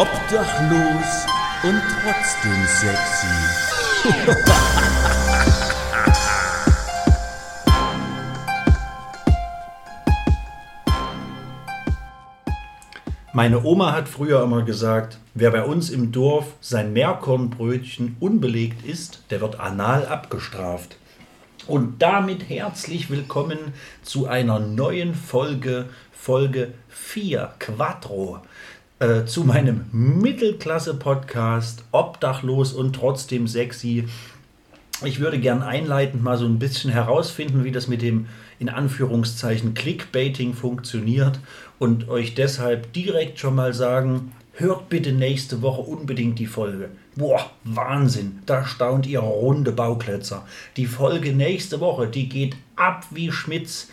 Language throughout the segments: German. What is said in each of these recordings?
Obdachlos und trotzdem sexy. Meine Oma hat früher immer gesagt, wer bei uns im Dorf sein Meerkornbrötchen unbelegt isst, der wird anal abgestraft. Und damit herzlich willkommen zu einer neuen Folge, Folge 4, Quattro, äh, zu meinem Mittelklasse-Podcast, obdachlos und trotzdem sexy. Ich würde gern einleitend mal so ein bisschen herausfinden, wie das mit dem in Anführungszeichen Clickbaiting funktioniert und euch deshalb direkt schon mal sagen, hört bitte nächste Woche unbedingt die Folge. Boah, Wahnsinn, da staunt ihr runde Bauklötzer. Die Folge nächste Woche, die geht ab wie Schmitz.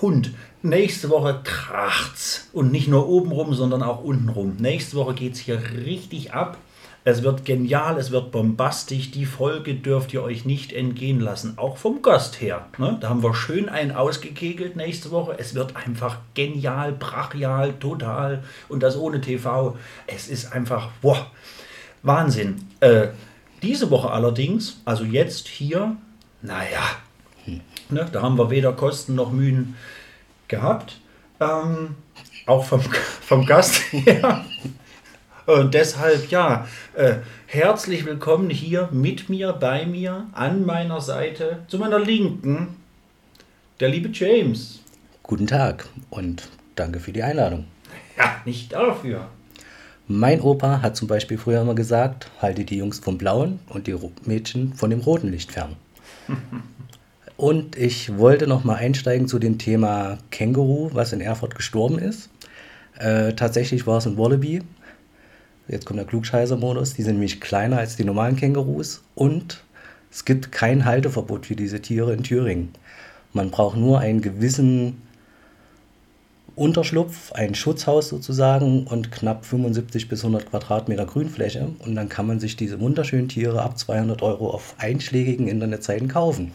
Hund, nächste Woche kracht's. Und nicht nur oben rum, sondern auch unten rum. Nächste Woche geht's hier richtig ab. Es wird genial, es wird bombastisch. Die Folge dürft ihr euch nicht entgehen lassen, auch vom Gast her. Ne? Da haben wir schön einen ausgekegelt nächste Woche. Es wird einfach genial, brachial, total und das ohne TV. Es ist einfach, boah, Wahnsinn. Äh, diese Woche allerdings, also jetzt hier, naja, ne, da haben wir weder Kosten noch Mühen gehabt. Ähm, auch vom, vom Gast her. Und deshalb, ja, äh, herzlich willkommen hier mit mir, bei mir, an meiner Seite, zu meiner Linken, der liebe James. Guten Tag und danke für die Einladung. Ja, nicht dafür. Mein Opa hat zum Beispiel früher immer gesagt, halte die Jungs vom blauen und die Mädchen von dem roten Licht fern. und ich wollte noch mal einsteigen zu dem Thema Känguru, was in Erfurt gestorben ist. Äh, tatsächlich war es ein Wallaby, Jetzt kommt der Klugscheißer-Modus. Die sind nämlich kleiner als die normalen Kängurus und es gibt kein Halteverbot für diese Tiere in Thüringen. Man braucht nur einen gewissen Unterschlupf, ein Schutzhaus sozusagen und knapp 75 bis 100 Quadratmeter Grünfläche und dann kann man sich diese wunderschönen Tiere ab 200 Euro auf einschlägigen Internetseiten kaufen.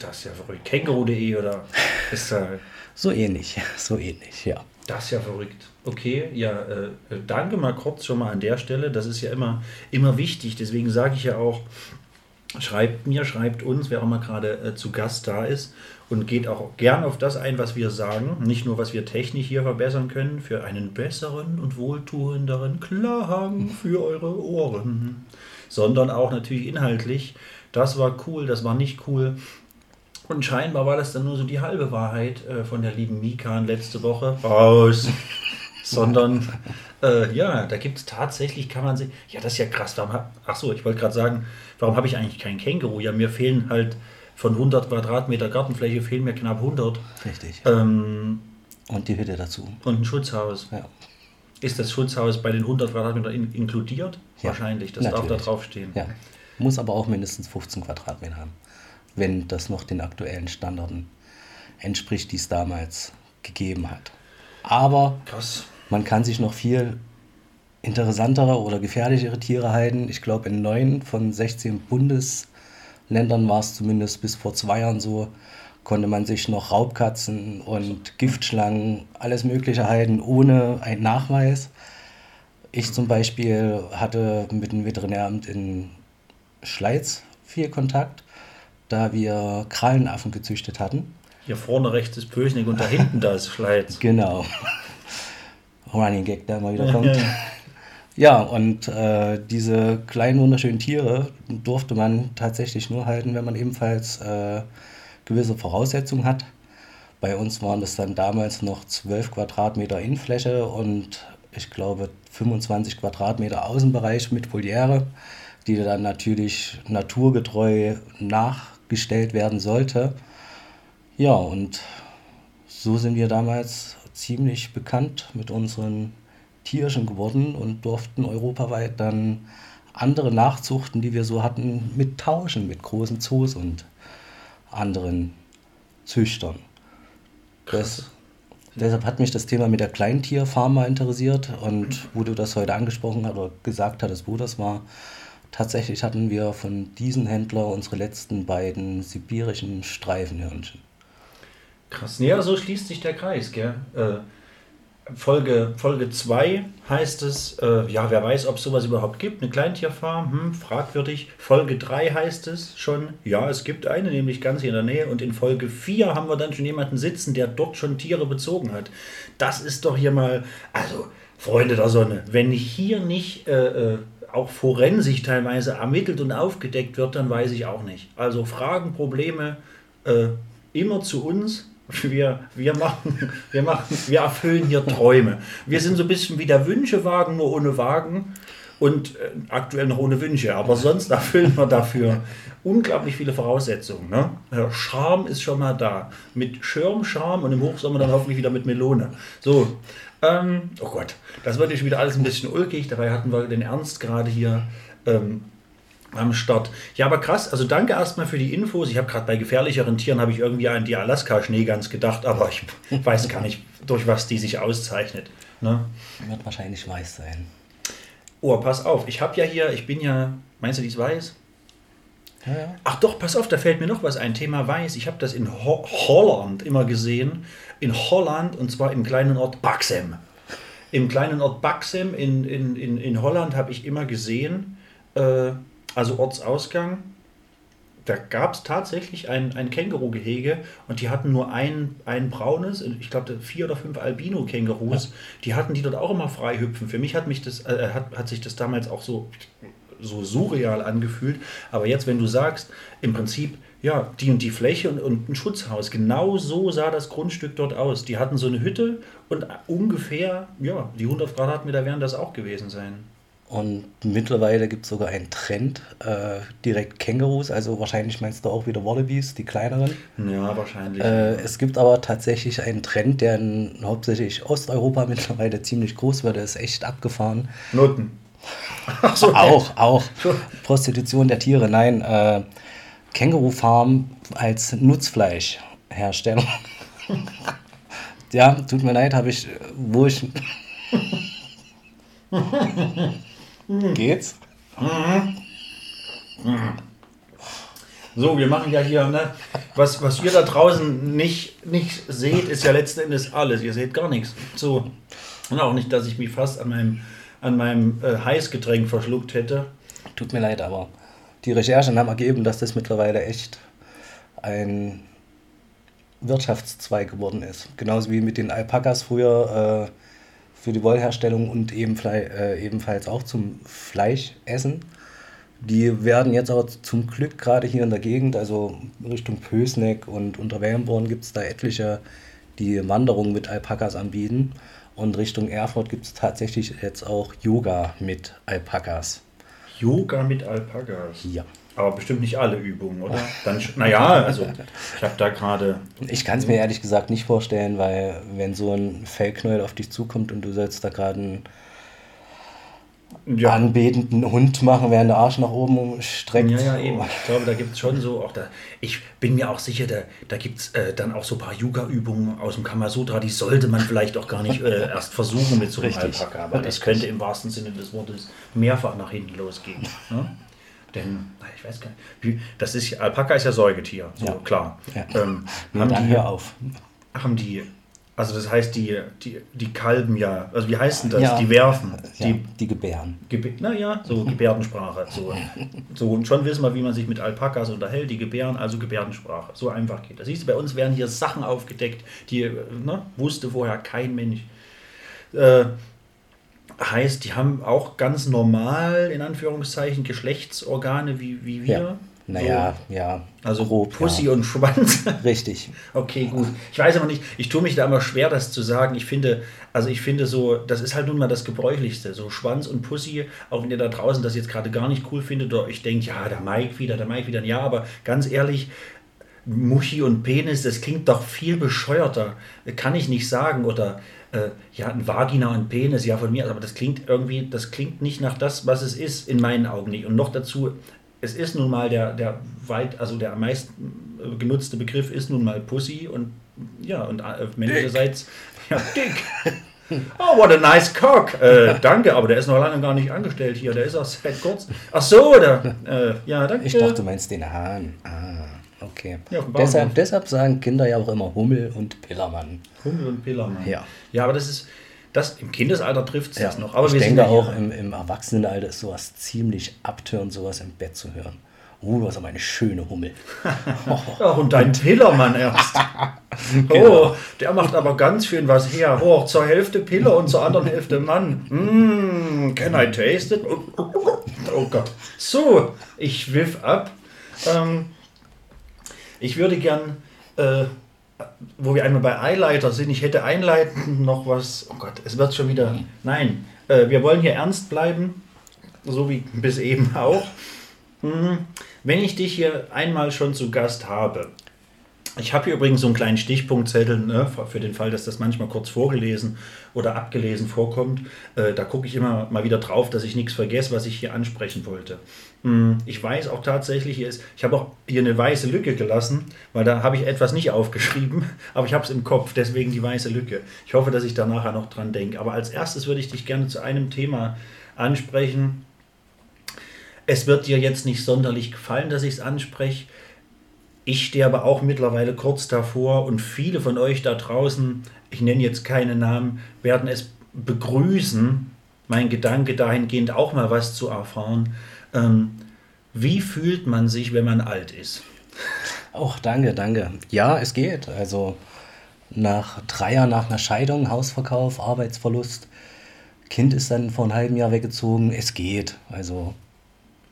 Das ist ja verrückt. Känguru.de oder ist da... so ähnlich, so ähnlich, ja. Das ist ja verrückt. Okay, ja, äh, danke mal kurz schon mal an der Stelle. Das ist ja immer, immer wichtig. Deswegen sage ich ja auch, schreibt mir, schreibt uns, wer auch mal gerade äh, zu Gast da ist und geht auch gern auf das ein, was wir sagen. Nicht nur, was wir technisch hier verbessern können, für einen besseren und wohltuenderen Klang für eure Ohren, sondern auch natürlich inhaltlich. Das war cool, das war nicht cool. Und scheinbar war das dann nur so die halbe Wahrheit äh, von der lieben Mikan letzte Woche. Raus! Sondern, äh, ja, da gibt es tatsächlich, kann man sich. Ja, das ist ja krass. Warum hab, ach so, ich wollte gerade sagen, warum habe ich eigentlich kein Känguru? Ja, mir fehlen halt von 100 Quadratmeter Gartenfläche fehlen mir knapp 100. Richtig. Ähm, und die Hütte dazu. Und ein Schutzhaus. Ja. Ist das Schutzhaus bei den 100 Quadratmetern in, inkludiert? Ja, Wahrscheinlich, das natürlich. darf da draufstehen. Ja. Muss aber auch mindestens 15 Quadratmeter haben, wenn das noch den aktuellen Standarden entspricht, die es damals gegeben hat. Aber Krass. man kann sich noch viel interessantere oder gefährlichere Tiere halten. Ich glaube, in neun von 16 Bundesländern war es zumindest bis vor zwei Jahren so, konnte man sich noch Raubkatzen und Giftschlangen, alles Mögliche halten, ohne einen Nachweis. Ich zum Beispiel hatte mit dem Veterinäramt in Schleiz viel Kontakt, da wir Krallenaffen gezüchtet hatten. Hier vorne rechts ist Pösnig und da hinten da ist Schleiz. Genau. Running Gag, der immer wieder kommt. Ja, und äh, diese kleinen wunderschönen Tiere durfte man tatsächlich nur halten, wenn man ebenfalls äh, gewisse Voraussetzungen hat. Bei uns waren das dann damals noch 12 Quadratmeter Innenfläche und ich glaube 25 Quadratmeter Außenbereich mit Voliere, die dann natürlich naturgetreu nachgestellt werden sollte. Ja, und so sind wir damals ziemlich bekannt mit unseren Tierchen geworden und durften europaweit dann andere Nachzuchten, die wir so hatten, mit tauschen mit großen Zoos und anderen Züchtern. Das, deshalb hat mich das Thema mit der Kleintierfarm mal interessiert und wo du das heute angesprochen hast oder gesagt hattest, wo das war, tatsächlich hatten wir von diesem Händler unsere letzten beiden sibirischen Streifenhörnchen. Krass. Ja, so schließt sich der Kreis, gell? Äh, Folge 2 Folge heißt es, äh, ja, wer weiß, ob es sowas überhaupt gibt, eine Kleintierfarm, hm, fragwürdig. Folge 3 heißt es schon, ja, es gibt eine, nämlich ganz hier in der Nähe. Und in Folge 4 haben wir dann schon jemanden sitzen, der dort schon Tiere bezogen hat. Das ist doch hier mal, also Freunde der Sonne, wenn hier nicht äh, äh, auch forensisch teilweise ermittelt und aufgedeckt wird, dann weiß ich auch nicht. Also Fragen, Probleme äh, immer zu uns wir, wir, machen, wir, machen, wir erfüllen hier Träume. Wir sind so ein bisschen wie der Wünschewagen, nur ohne Wagen und äh, aktuell noch ohne Wünsche. Aber sonst erfüllen wir dafür unglaublich viele Voraussetzungen. Ne? Charme ist schon mal da. Mit Schirm, Charme und im Hochsommer dann hoffentlich wieder mit Melone. So, ähm, oh Gott, das wird jetzt wieder alles ein bisschen ulkig. Dabei hatten wir den Ernst gerade hier. Ähm, am Start. Ja, aber krass. Also danke erstmal für die Infos. Ich habe gerade bei gefährlicheren Tieren habe ich irgendwie an die Alaska-Schneegans gedacht, aber ich weiß gar nicht, durch was die sich auszeichnet. Ne? Wird wahrscheinlich weiß sein. Oh, pass auf. Ich habe ja hier, ich bin ja, meinst du, die ist weiß? Ja, ja. Ach doch, pass auf, da fällt mir noch was ein. Thema weiß. Ich habe das in Ho Holland immer gesehen. In Holland und zwar im kleinen Ort Baxem. Im kleinen Ort Baxem in, in, in, in Holland habe ich immer gesehen, äh, also Ortsausgang, da gab es tatsächlich ein, ein Känguru-Gehege und die hatten nur ein, ein braunes, ich glaube vier oder fünf Albino-Kängurus, ja. die hatten die dort auch immer frei hüpfen. Für mich hat, mich das, äh, hat, hat sich das damals auch so, so surreal angefühlt. Aber jetzt, wenn du sagst, im Prinzip, ja, die und die Fläche und, und ein Schutzhaus, genau so sah das Grundstück dort aus. Die hatten so eine Hütte und ungefähr, ja, die 100 Quadratmeter werden das auch gewesen sein. Und mittlerweile gibt es sogar einen Trend, äh, direkt Kängurus, also wahrscheinlich meinst du auch wieder Wallabies, die kleineren. Ja, wahrscheinlich. Äh, es gibt aber tatsächlich einen Trend, der in hauptsächlich Osteuropa mittlerweile ziemlich groß wird, der ist echt abgefahren. Noten. So, auch, auch. Prostitution der Tiere, nein. Äh, Kängurufarm als Nutzfleischhersteller. ja, tut mir leid, habe ich, wo ich. Geht's? So, wir machen ja hier, ne, was, was ihr da draußen nicht, nicht seht, ist ja letzten Endes alles. Ihr seht gar nichts. So. Und auch nicht, dass ich mich fast an meinem, an meinem äh, Heißgetränk verschluckt hätte. Tut mir leid, aber die Recherchen haben ergeben, dass das mittlerweile echt ein Wirtschaftszweig geworden ist. Genauso wie mit den Alpakas früher. Äh, für die Wollherstellung und eben, äh, ebenfalls auch zum Fleischessen. Die werden jetzt aber zum Glück gerade hier in der Gegend, also Richtung Pösneck und unter Wellenborn gibt es da etliche, die Wanderungen mit Alpakas anbieten. Und Richtung Erfurt gibt es tatsächlich jetzt auch Yoga mit Alpakas. Yoga mit Alpakas? Ja. Aber bestimmt nicht alle Übungen, oder? Dann, naja, also ich habe da gerade. Ich kann es mir ehrlich gesagt nicht vorstellen, weil wenn so ein Fellknäuel auf dich zukommt und du sollst da gerade einen ja. anbetenden Hund machen, während der Arsch nach oben streckt. Ja, ja, eben. Ich glaube, da gibt es schon so, auch da, ich bin mir auch sicher, da, da gibt es äh, dann auch so ein paar Yoga-Übungen aus dem Kamasutra, die sollte man vielleicht auch gar nicht äh, erst versuchen mit so einem Richtig. Alpaka, aber das könnte im wahrsten Sinne des Wortes mehrfach nach hinten losgehen. Ne? Denn, ich weiß gar nicht, das ist, Alpaka ist ja Säugetier, so ja. klar. Ja. Ähm, haben die hier auf. Haben die, also das heißt, die, die, die kalben ja, also wie heißt denn das? Ja. Die werfen. Die, die gebären. Gebär, naja, so Gebärdensprache. So. so, und schon wissen wir, wie man sich mit Alpakas unterhält, die gebären, also Gebärdensprache. So einfach geht das. Siehst du, bei uns werden hier Sachen aufgedeckt, die ne, wusste vorher kein Mensch. Äh, Heißt, die haben auch ganz normal, in Anführungszeichen, Geschlechtsorgane wie, wie wir. Ja. Naja, so. ja. Also grob, Pussy ja. und Schwanz. Richtig. okay, gut. Ich weiß aber nicht, ich tue mich da immer schwer, das zu sagen. Ich finde, also ich finde so, das ist halt nun mal das Gebräuchlichste. So Schwanz und Pussy, auch wenn ihr da draußen das jetzt gerade gar nicht cool findet oder ich denke, ja, der Mike wieder, der Mike wieder. Ja, aber ganz ehrlich, Muschi und Penis, das klingt doch viel bescheuerter. Kann ich nicht sagen. Oder äh, ja, ein Vagina und Penis, ja von mir, aber das klingt irgendwie, das klingt nicht nach das, was es ist, in meinen Augen nicht. Und noch dazu, es ist nun mal der, der weit, also der am meisten genutzte Begriff ist nun mal Pussy und ja, und äh, männlicherseits, ja, dick. Oh, what a nice cock. Äh, danke, aber der ist noch lange gar nicht angestellt hier. Der ist auch seit kurz. Ach so, der. Äh, ja, danke. Ich dachte, du meinst den Hahn. Ah. Okay. Ja, deshalb, deshalb sagen Kinder ja auch immer Hummel und Pillermann. Hummel und Pillermann. Ja. Ja, aber das ist, Das, Im Kindesalter trifft es Ja, noch. Aber ich denke auch im, im Erwachsenenalter ist sowas ziemlich abtörend, sowas im Bett zu hören. Oh, du hast aber eine schöne Hummel. Ach, und dein Pillermann erst. Genau. Oh, der macht aber ganz schön was her. Oh, zur Hälfte Piller und zur anderen Hälfte Mann. Mm, can I taste it? Oh Gott. So, ich wiff ab. Ähm, ich würde gern, äh, wo wir einmal bei Eileiter sind, ich hätte einleitend noch was. Oh Gott, es wird schon wieder. Nein, äh, wir wollen hier ernst bleiben, so wie bis eben auch. Hm, Wenn ich dich hier einmal schon zu Gast habe, ich habe hier übrigens so einen kleinen Stichpunktzettel, ne, für den Fall, dass das manchmal kurz vorgelesen oder abgelesen vorkommt. Äh, da gucke ich immer mal wieder drauf, dass ich nichts vergesse, was ich hier ansprechen wollte. Hm, Ich weiß auch tatsächlich, hier ist, ich habe auch hier eine weiße Lücke gelassen, weil da habe ich etwas nicht aufgeschrieben, aber ich habe es im Kopf, deswegen die weiße Lücke. Ich hoffe, dass ich da nachher noch dran denke. Aber als erstes würde ich dich gerne zu einem Thema ansprechen. Es wird dir jetzt nicht sonderlich gefallen, dass ich es anspreche. Ich stehe aber auch mittlerweile kurz davor und viele von euch da draußen, ich nenne jetzt keine Namen, werden es begrüßen, mein Gedanke dahingehend auch mal was zu erfahren. Ähm, wie fühlt man sich, wenn man alt ist? Auch danke, danke. Ja, es geht. Also nach drei Jahren nach einer Scheidung, Hausverkauf, Arbeitsverlust, Kind ist dann vor einem halben Jahr weggezogen. Es geht. Also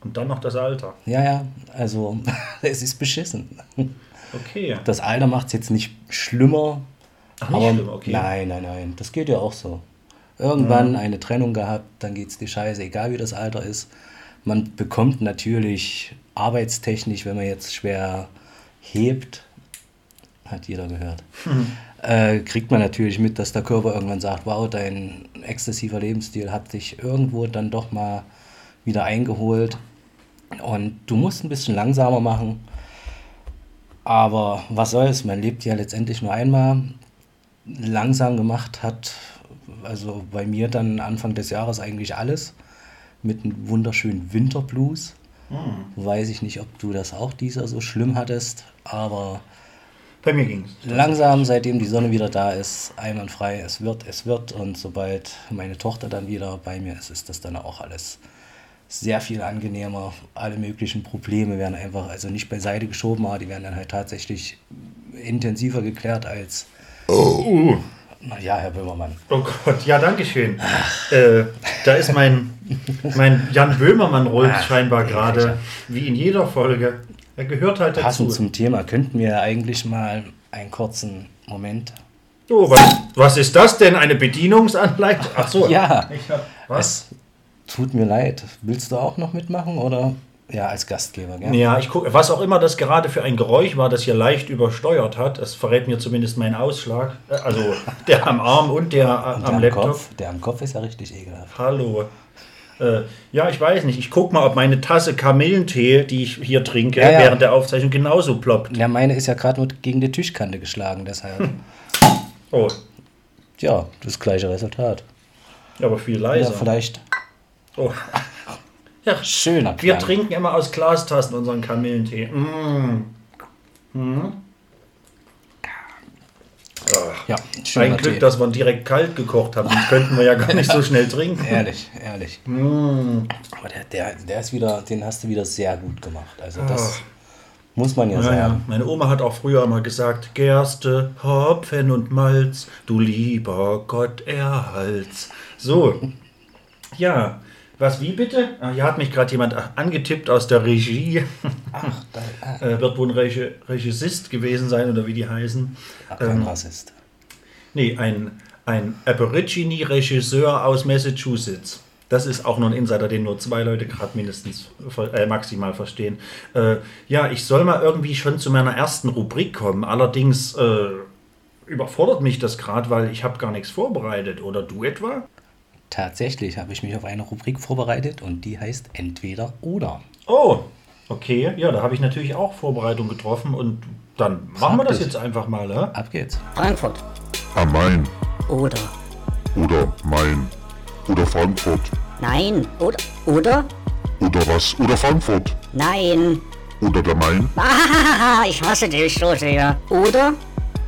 Und dann noch das Alter. ja, ja. Also es ist beschissen. Okay. Das Alter macht es jetzt nicht schlimmer. Ach, nicht aber schlimm, okay. Nein, nein, nein. Das geht ja auch so. Irgendwann eine Trennung gehabt, dann geht es dir scheiße, egal wie das Alter ist. Man bekommt natürlich arbeitstechnisch, wenn man jetzt schwer hebt, hat jeder gehört, äh, kriegt man natürlich mit, dass der Körper irgendwann sagt, wow, dein exzessiver Lebensstil hat dich irgendwo dann doch mal wieder eingeholt. Und du musst ein bisschen langsamer machen. Aber was soll's, man lebt ja letztendlich nur einmal. Langsam gemacht hat, also bei mir dann Anfang des Jahres eigentlich alles. Mit einem wunderschönen Winterblues. Weiß ich nicht, ob du das auch dieser so schlimm hattest, aber Bei mir ging es. langsam, seitdem die Sonne wieder da ist, einwandfrei, es wird, es wird. Und sobald meine Tochter dann wieder bei mir ist, ist das dann auch alles sehr viel angenehmer. Alle möglichen Probleme werden einfach, also nicht beiseite geschoben, aber die werden dann halt tatsächlich intensiver geklärt als. Oh. Ja, Herr Böhmermann. Oh Gott, ja, danke schön. Äh, da ist mein, mein Jan Böhmermann rollt Ach, scheinbar gerade, wie in jeder Folge. Er gehört halt Passend dazu. zum Thema könnten wir eigentlich mal einen kurzen Moment. Oh, was, was ist das denn? Eine Bedienungsanleitung? Ach so. Ja. Ich hab, was? Es tut mir leid. Willst du auch noch mitmachen oder? Ja, als Gastgeber, gell? Ja, ich gucke, was auch immer das gerade für ein Geräusch war, das hier leicht übersteuert hat. Das verrät mir zumindest meinen Ausschlag. Äh, Also der am Arm und der Und am der am Laptop. Kopf, der am Kopf ist ja richtig ekelhaft. Hallo. Äh, ja, ich weiß nicht. Ich guck mal, ob meine Tasse Kamillentee, die ich hier trinke, Ja, ja. während der Aufzeichnung genauso ploppt. Ja, meine ist ja gerade nur gegen die Tischkante geschlagen, deshalb. Oh, ja, das gleiche Resultat. aber viel Ja, leiser. vielleicht oh. Ja, schöner wir Klang. trinken immer aus Glastassen unseren Kamillentee. Mm. Ja, schöner Ein Glück, Tee. dass wir ihn direkt kalt gekocht haben. Sonst könnten wir ja gar nicht so schnell trinken. Ehrlich, ehrlich. Mm. Aber der, der, der ist wieder, den hast du wieder sehr gut gemacht. Also das muss man ja. Ja, ja. sagen. Meine Oma hat auch früher immer gesagt, Gerste, Hopfen und Malz, du lieber Gott erhalts. So, ja, was wie bitte? Ah, Hier hat mich gerade jemand angetippt aus der Regie. Ach, da, ah, Äh, wird wohl ein Regissist gewesen sein oder wie die heißen. kein Ähm, Rassist. nee, ein, ein Aborigine-Regisseur aus Massachusetts. Das ist auch nur ein Insider, den nur zwei Leute gerade mindestens äh, maximal verstehen. Äh, ja, ich soll mal irgendwie schon zu meiner ersten Rubrik kommen. Allerdings äh, überfordert mich das gerade, weil ich habe gar nichts vorbereitet. Oder du etwa? Tatsächlich habe ich mich auf eine Rubrik vorbereitet und die heißt Entweder oder. Oh, okay. Ja, da habe ich natürlich auch Vorbereitung getroffen und dann machen wir das jetzt einfach mal. Ne? Ab geht's. Frankfurt Am Main oder oder Main oder Frankfurt nein oder oder oder was oder Frankfurt nein. oder der Main. Ah, ich hasse dich so sehr. Oder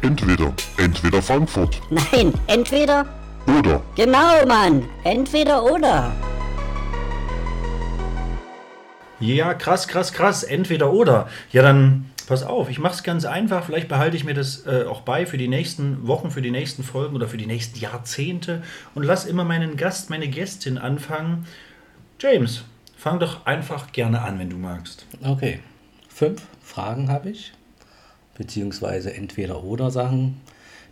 Entweder, entweder Frankfurt nein, entweder oder. Genau, Mann. Entweder oder. Ja, krass, krass, krass. Entweder oder. Ja, dann pass auf, ich mache es ganz einfach. Vielleicht behalte ich mir das äh, auch bei für die nächsten Wochen, für die nächsten Folgen oder für die nächsten Jahrzehnte und lass immer meinen Gast, meine Gästin anfangen. James, fang doch einfach gerne an, wenn du magst. Okay. Fünf Fragen habe ich, beziehungsweise entweder oder Sachen.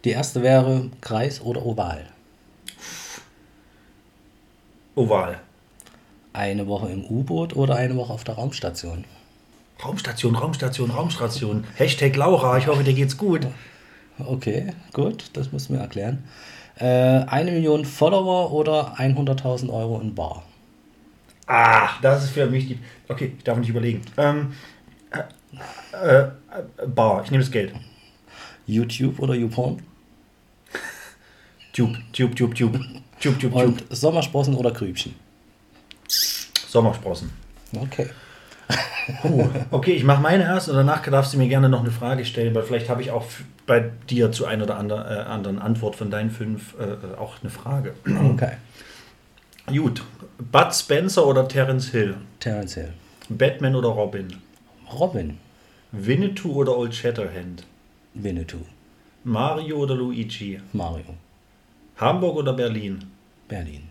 Die erste wäre Kreis oder Oval. Oval. Eine Woche im U-Boot oder eine Woche auf der Raumstation. Raumstation, Raumstation, Raumstation. Hashtag Laura, ich hoffe, dir geht's gut. Okay, gut, das musst du mir erklären. Äh, eine Million Follower oder 100.000 Euro in Bar. Ah, das ist für mich die. Okay, ich darf nicht überlegen. Ähm, äh, äh, Bar, ich nehme das Geld. YouTube oder YouPorn? Tube, Tube, Tube, Tube. Tube, Tube. Und Sommersprossen oder Grübchen? Sommersprossen. Okay. Oh, okay, ich mache meine erst und danach darfst du mir gerne noch eine Frage stellen, weil vielleicht habe ich auch bei dir zu einer oder ander, äh, anderen Antwort von deinen fünf äh, äh, auch eine Frage. Okay. Gut, Bud Spencer oder Terence Hill? Terence Hill. Batman oder Robin? Robin. Winnetou oder Old Shatterhand? Winnetou. Mario oder Luigi? Mario. Hamburg oder Berlin? Berlin.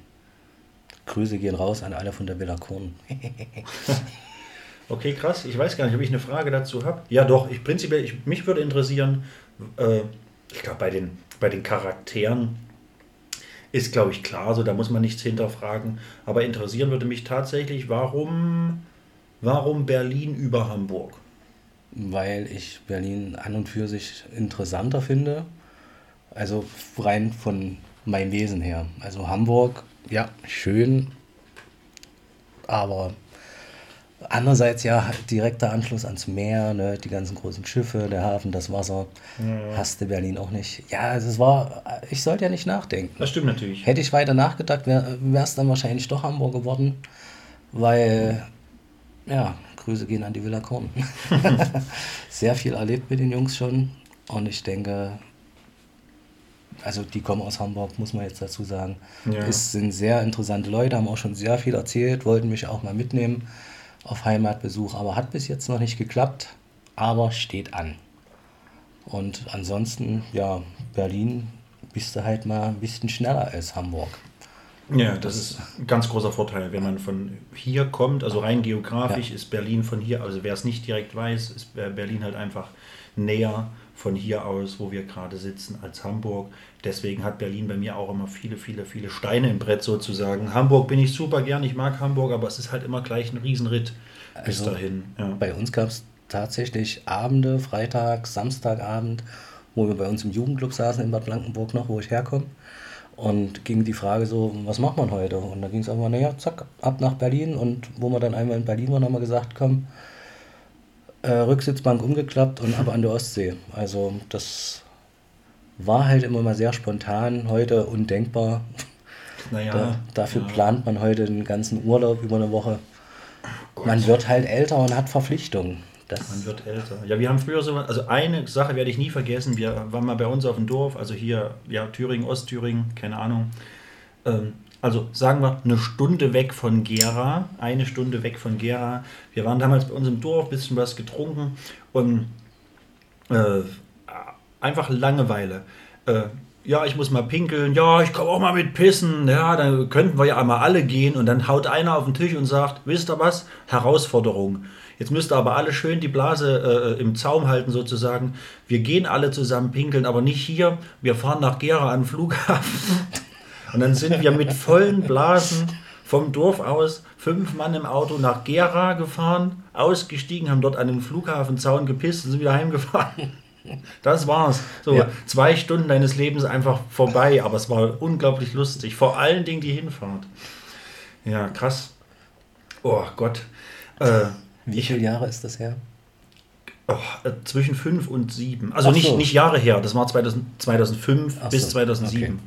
Grüße gehen raus an alle von der Villa Korn. Okay, krass. Ich weiß gar nicht, ob ich eine Frage dazu habe. Ja, doch. Ich prinzipiell, ich, mich würde interessieren, äh, ich glaube, bei den, bei den Charakteren ist, glaube ich, klar, so da muss man nichts hinterfragen. Aber interessieren würde mich tatsächlich, warum, warum Berlin über Hamburg? weil ich Berlin an und für sich interessanter finde. Also rein von meinem Wesen her. Also Hamburg, ja, schön, aber andererseits ja direkter Anschluss ans Meer, ne, die ganzen großen Schiffe, der Hafen, das Wasser. Hasste Berlin auch nicht. Ja, also es war, ich sollte ja nicht nachdenken. Das stimmt natürlich. Hätte ich weiter nachgedacht, wäre es dann wahrscheinlich doch Hamburg geworden, weil, ja, Grüße gehen an die Villa Korn. Sehr viel erlebt mit den Jungs schon und ich denke, also die kommen aus Hamburg, muss man jetzt dazu sagen. Ja. Es sind sehr interessante Leute, haben auch schon sehr viel erzählt, wollten mich auch mal mitnehmen auf Heimatbesuch, aber hat bis jetzt noch nicht geklappt, aber steht an. Und ansonsten, ja, Berlin bist du halt mal ein bisschen schneller als Hamburg. Ja, das ist ein ganz großer Vorteil, wenn man von hier kommt, also rein geografisch Ja. ist Berlin von hier, also wer es nicht direkt weiß, ist Berlin halt einfach näher von hier aus, wo wir gerade sitzen, als Hamburg. Deswegen hat Berlin bei mir auch immer viele, viele, viele Steine im Brett sozusagen. Hamburg bin ich super gern, ich mag Hamburg, aber es ist halt immer gleich ein Riesenritt bis Also, dahin. Ja. Bei uns gab es tatsächlich Abende, Freitag, Samstagabend, wo wir bei uns im Jugendclub saßen in Bad Blankenburg noch, wo ich herkomme. Und ging die Frage so, was macht man heute? Und da ging es einfach, naja, zack, ab nach Berlin. Und wo wir dann einmal in Berlin waren, haben wir gesagt, komm, äh, Rücksitzbank umgeklappt und ab an der Ostsee. Also das war halt immer mal sehr spontan, heute undenkbar. Naja, Da, dafür ja. plant man heute den ganzen Urlaub über eine Woche. Man wird halt älter und hat Verpflichtungen. Das, Man wird älter. Ja, wir haben früher so, also eine Sache werde ich nie vergessen. Wir waren mal bei uns auf dem Dorf, also hier, ja, Thüringen, Ostthüringen, keine Ahnung. Ähm, also sagen wir eine Stunde weg von Gera, eine Stunde weg von Gera. Wir waren damals bei uns im Dorf, bisschen was getrunken und äh, einfach Langeweile. Äh, ja, ich muss mal pinkeln. Ja, ich komme auch mal mit pissen. Ja, dann könnten wir ja einmal alle gehen. Und dann haut einer auf den Tisch und sagt, wisst ihr was? Herausforderung. Jetzt müsst ihr aber alle schön die Blase äh, im Zaum halten sozusagen. Wir gehen alle zusammen pinkeln, aber nicht hier. Wir fahren nach Gera an den Flughafen. Und dann sind wir mit vollen Blasen vom Dorf aus, fünf Mann im Auto nach Gera gefahren, ausgestiegen, haben dort an den Flughafenzaun gepisst und sind wieder heimgefahren. Das war's. So, Ja. zwei Stunden deines Lebens einfach vorbei, aber es war unglaublich lustig. Vor allen Dingen die Hinfahrt. Ja, krass. Oh Gott. Äh, wie viele Jahre ist das her? oh, äh, zwischen fünf und sieben. Also Ach nicht, so. nicht Jahre her, das war 2000, 2005 Ach bis so, 2007.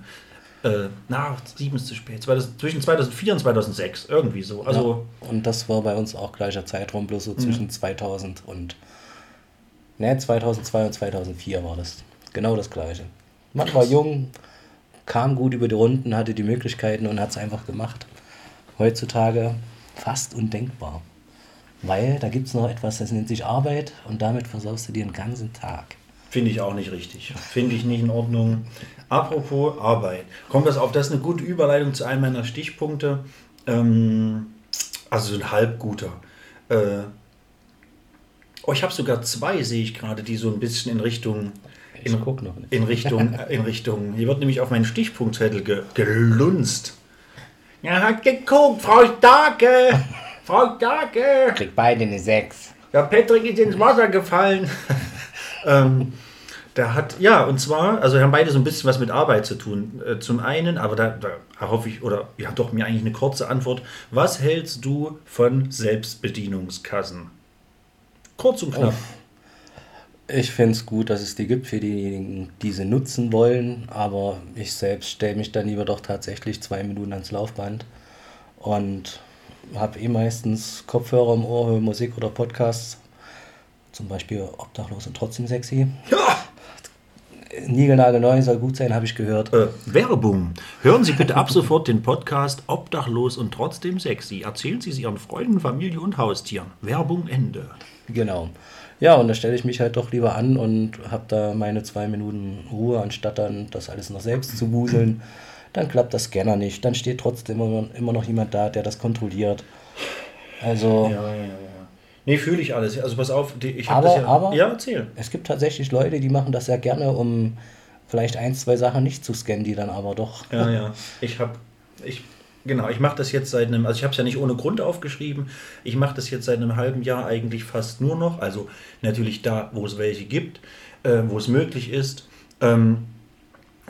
Äh, na, sieben ist zu spät. 2000, zwischen 2004 und 2006, irgendwie so. Also, ja. Und das war bei uns auch gleicher Zeitraum, bloß so Mhm. zwischen 2000 und. Ne, 2002 und 2004 war das. Genau das gleiche. Man war jung, kam gut über die Runden, hatte die Möglichkeiten und hat es einfach gemacht. Heutzutage fast undenkbar. Weil da gibt es noch etwas, das nennt sich Arbeit und damit versaust du dir den ganzen Tag. Finde ich auch nicht richtig. Finde ich nicht in Ordnung. Apropos Arbeit. Kommt das auf? Das ist eine gute Überleitung zu einem meiner Stichpunkte. Ähm, also so ein halbguter. Äh, oh, ich habe sogar zwei, sehe ich gerade, die so ein bisschen in Richtung. In, Ich guck noch nicht. in Richtung, in Richtung. Hier wird nämlich auf meinen Stichpunktzettel ge, gelunzt. Ja, hat geguckt, Frau Starke! Frau Starke! Krieg beide eine 6. Ja, Patrick ist ins Wasser gefallen. ähm, der hat, ja, und zwar, also wir haben beide so ein bisschen was mit Arbeit zu tun. Äh, zum einen, aber da, da hoffe ich, oder ja, doch mir eigentlich eine kurze Antwort. Was hältst du von Selbstbedienungskassen? Kurz und knapp. Ich finde es gut, dass es die gibt für diejenigen, die sie nutzen wollen, aber ich selbst stelle mich dann lieber doch tatsächlich zwei Minuten ans Laufband und habe eh meistens Kopfhörer im Ohr, höre Musik oder Podcasts, zum Beispiel Obdachlos und trotzdem sexy. Ja! Niegelnagelneu soll gut sein, habe ich gehört. Äh, Werbung. Hören Sie bitte ab sofort den Podcast Obdachlos und trotzdem sexy. Erzählen Sie es Ihren Freunden, Familie und Haustieren. Werbung Ende. Genau. Ja, und da stelle ich mich halt doch lieber an und habe da meine zwei Minuten Ruhe, anstatt dann das alles noch selbst zu wuseln. Dann klappt das Scanner nicht. Dann steht trotzdem immer, immer noch jemand da, der das kontrolliert. Also, Ja, ja, ja. Nee, fühle ich alles. Also pass auf, die, ich habe Aber- das ja. aber- ja, erzähl. es gibt tatsächlich Leute, die machen das sehr gerne, um vielleicht ein, zwei Sachen nicht zu scannen, die dann aber doch. Ja, ja. Ich habe, ich, genau, ich mache das jetzt seit einem, also ich habe es ja nicht ohne Grund aufgeschrieben. Ich mache das jetzt seit einem halben Jahr eigentlich fast nur noch. Also natürlich da, wo es welche gibt, äh, wo es möglich ist. Ähm,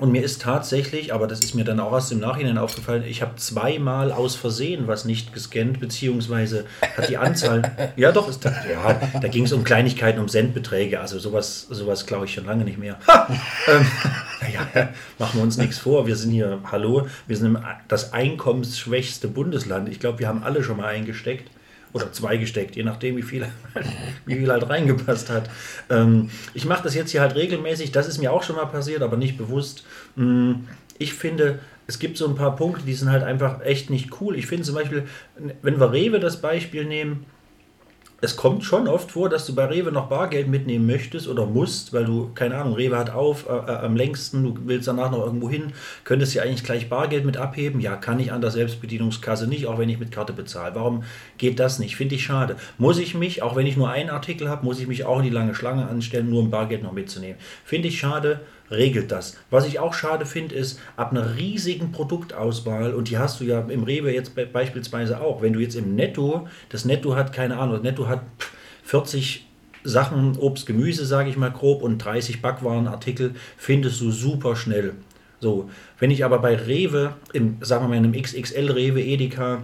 und mir ist tatsächlich, aber das ist mir dann auch erst im Nachhinein aufgefallen, ich habe zweimal aus Versehen was nicht gescannt, beziehungsweise hat die Anzahl. ja, doch, ist das, ja, da ging es um Kleinigkeiten, um Centbeträge, also sowas, sowas glaube ich schon lange nicht mehr. Ha! Ähm, naja, machen wir uns nichts vor. Wir sind hier, hallo, wir sind im, das einkommensschwächste Bundesland. Ich glaube, wir haben alle schon mal eingesteckt. Oder zwei gesteckt, je nachdem, wie viel, wie viel halt reingepasst hat. Ähm, ich mache das jetzt hier halt regelmäßig. Das ist mir auch schon mal passiert, aber nicht bewusst. Mm, Ich finde, es gibt so ein paar Punkte, die sind halt einfach echt nicht cool. Ich finde zum Beispiel, wenn wir Rewe das Beispiel nehmen, es kommt schon oft vor, dass du bei Rewe noch Bargeld mitnehmen möchtest oder musst, weil du, keine Ahnung, Rewe hat auf äh, äh, am längsten, du willst danach noch irgendwo hin, könntest ja eigentlich gleich Bargeld mit abheben. Ja, kann ich an der Selbstbedienungskasse nicht, auch wenn ich mit Karte bezahle. Warum geht das nicht? Finde ich schade. Muss ich mich, auch wenn ich nur einen Artikel habe, muss ich mich auch in die lange Schlange anstellen, nur um Bargeld noch mitzunehmen. Finde ich schade, regelt das. Was ich auch schade finde, ist, ab einer riesigen Produktauswahl, und die hast du ja im Rewe jetzt be beispielsweise auch, wenn du jetzt im Netto, das Netto hat, keine Ahnung, das Netto hat pff, 40 Sachen, Obst, Gemüse, sage ich mal grob, und 30 Backwarenartikel, findest du super schnell. So, wenn ich aber bei Rewe, im, sagen wir mal in einem XXL Rewe, Edeka,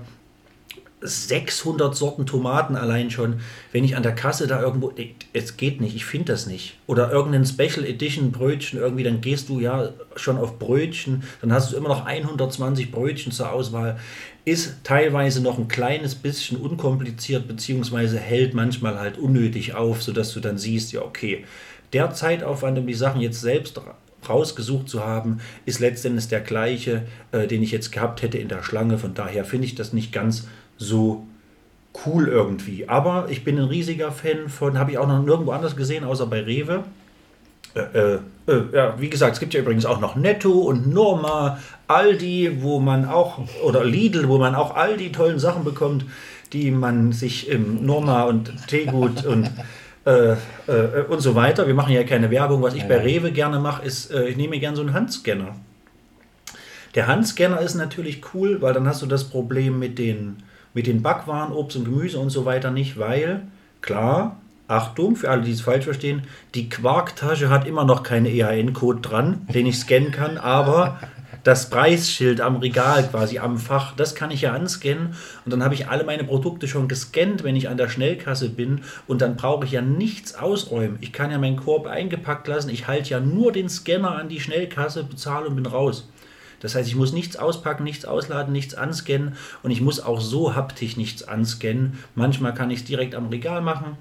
600 Sorten Tomaten allein schon, wenn ich an der Kasse da irgendwo, es geht nicht, ich finde das nicht. Oder irgendein Special Edition Brötchen irgendwie, dann gehst du ja schon auf Brötchen, dann hast du immer noch 120 Brötchen zur Auswahl. Ist teilweise noch ein kleines bisschen unkompliziert, beziehungsweise hält manchmal halt unnötig auf, sodass du dann siehst, ja okay, der Zeitaufwand, um die Sachen jetzt selbst rausgesucht zu haben, ist letztendlich der gleiche, äh, den ich jetzt gehabt hätte in der Schlange. Von daher finde ich das nicht ganz so cool irgendwie. Aber ich bin ein riesiger Fan von, habe ich auch noch nirgendwo anders gesehen, außer bei Rewe. Äh, äh, äh, ja, wie gesagt, es gibt ja übrigens auch noch Netto und Norma, Aldi, wo man auch, oder Lidl, wo man auch all die tollen Sachen bekommt, die man sich im Norma und Tegut und äh, äh, und so weiter. Wir machen ja keine Werbung. Was ich bei Rewe gerne mache, ist, äh, ich nehme mir gerne so einen Handscanner. Der Handscanner ist natürlich cool, weil dann hast du das Problem mit den, mit den Backwaren, Obst und Gemüse und so weiter nicht, weil, klar, Achtung, für alle, die es falsch verstehen, die Quarktasche hat immer noch keinen EHN-Code dran, den ich scannen kann, aber das Preisschild am Regal quasi am Fach, das kann ich ja anscannen und dann habe ich alle meine Produkte schon gescannt, wenn ich an der Schnellkasse bin und dann brauche ich ja nichts ausräumen. Ich kann ja meinen Korb eingepackt lassen, ich halte ja nur den Scanner an die Schnellkasse, bezahle und bin raus. Das heißt, ich muss nichts auspacken, nichts ausladen, nichts anscannen und ich muss auch so haptisch nichts anscannen. Manchmal kann ich es direkt am Regal machen,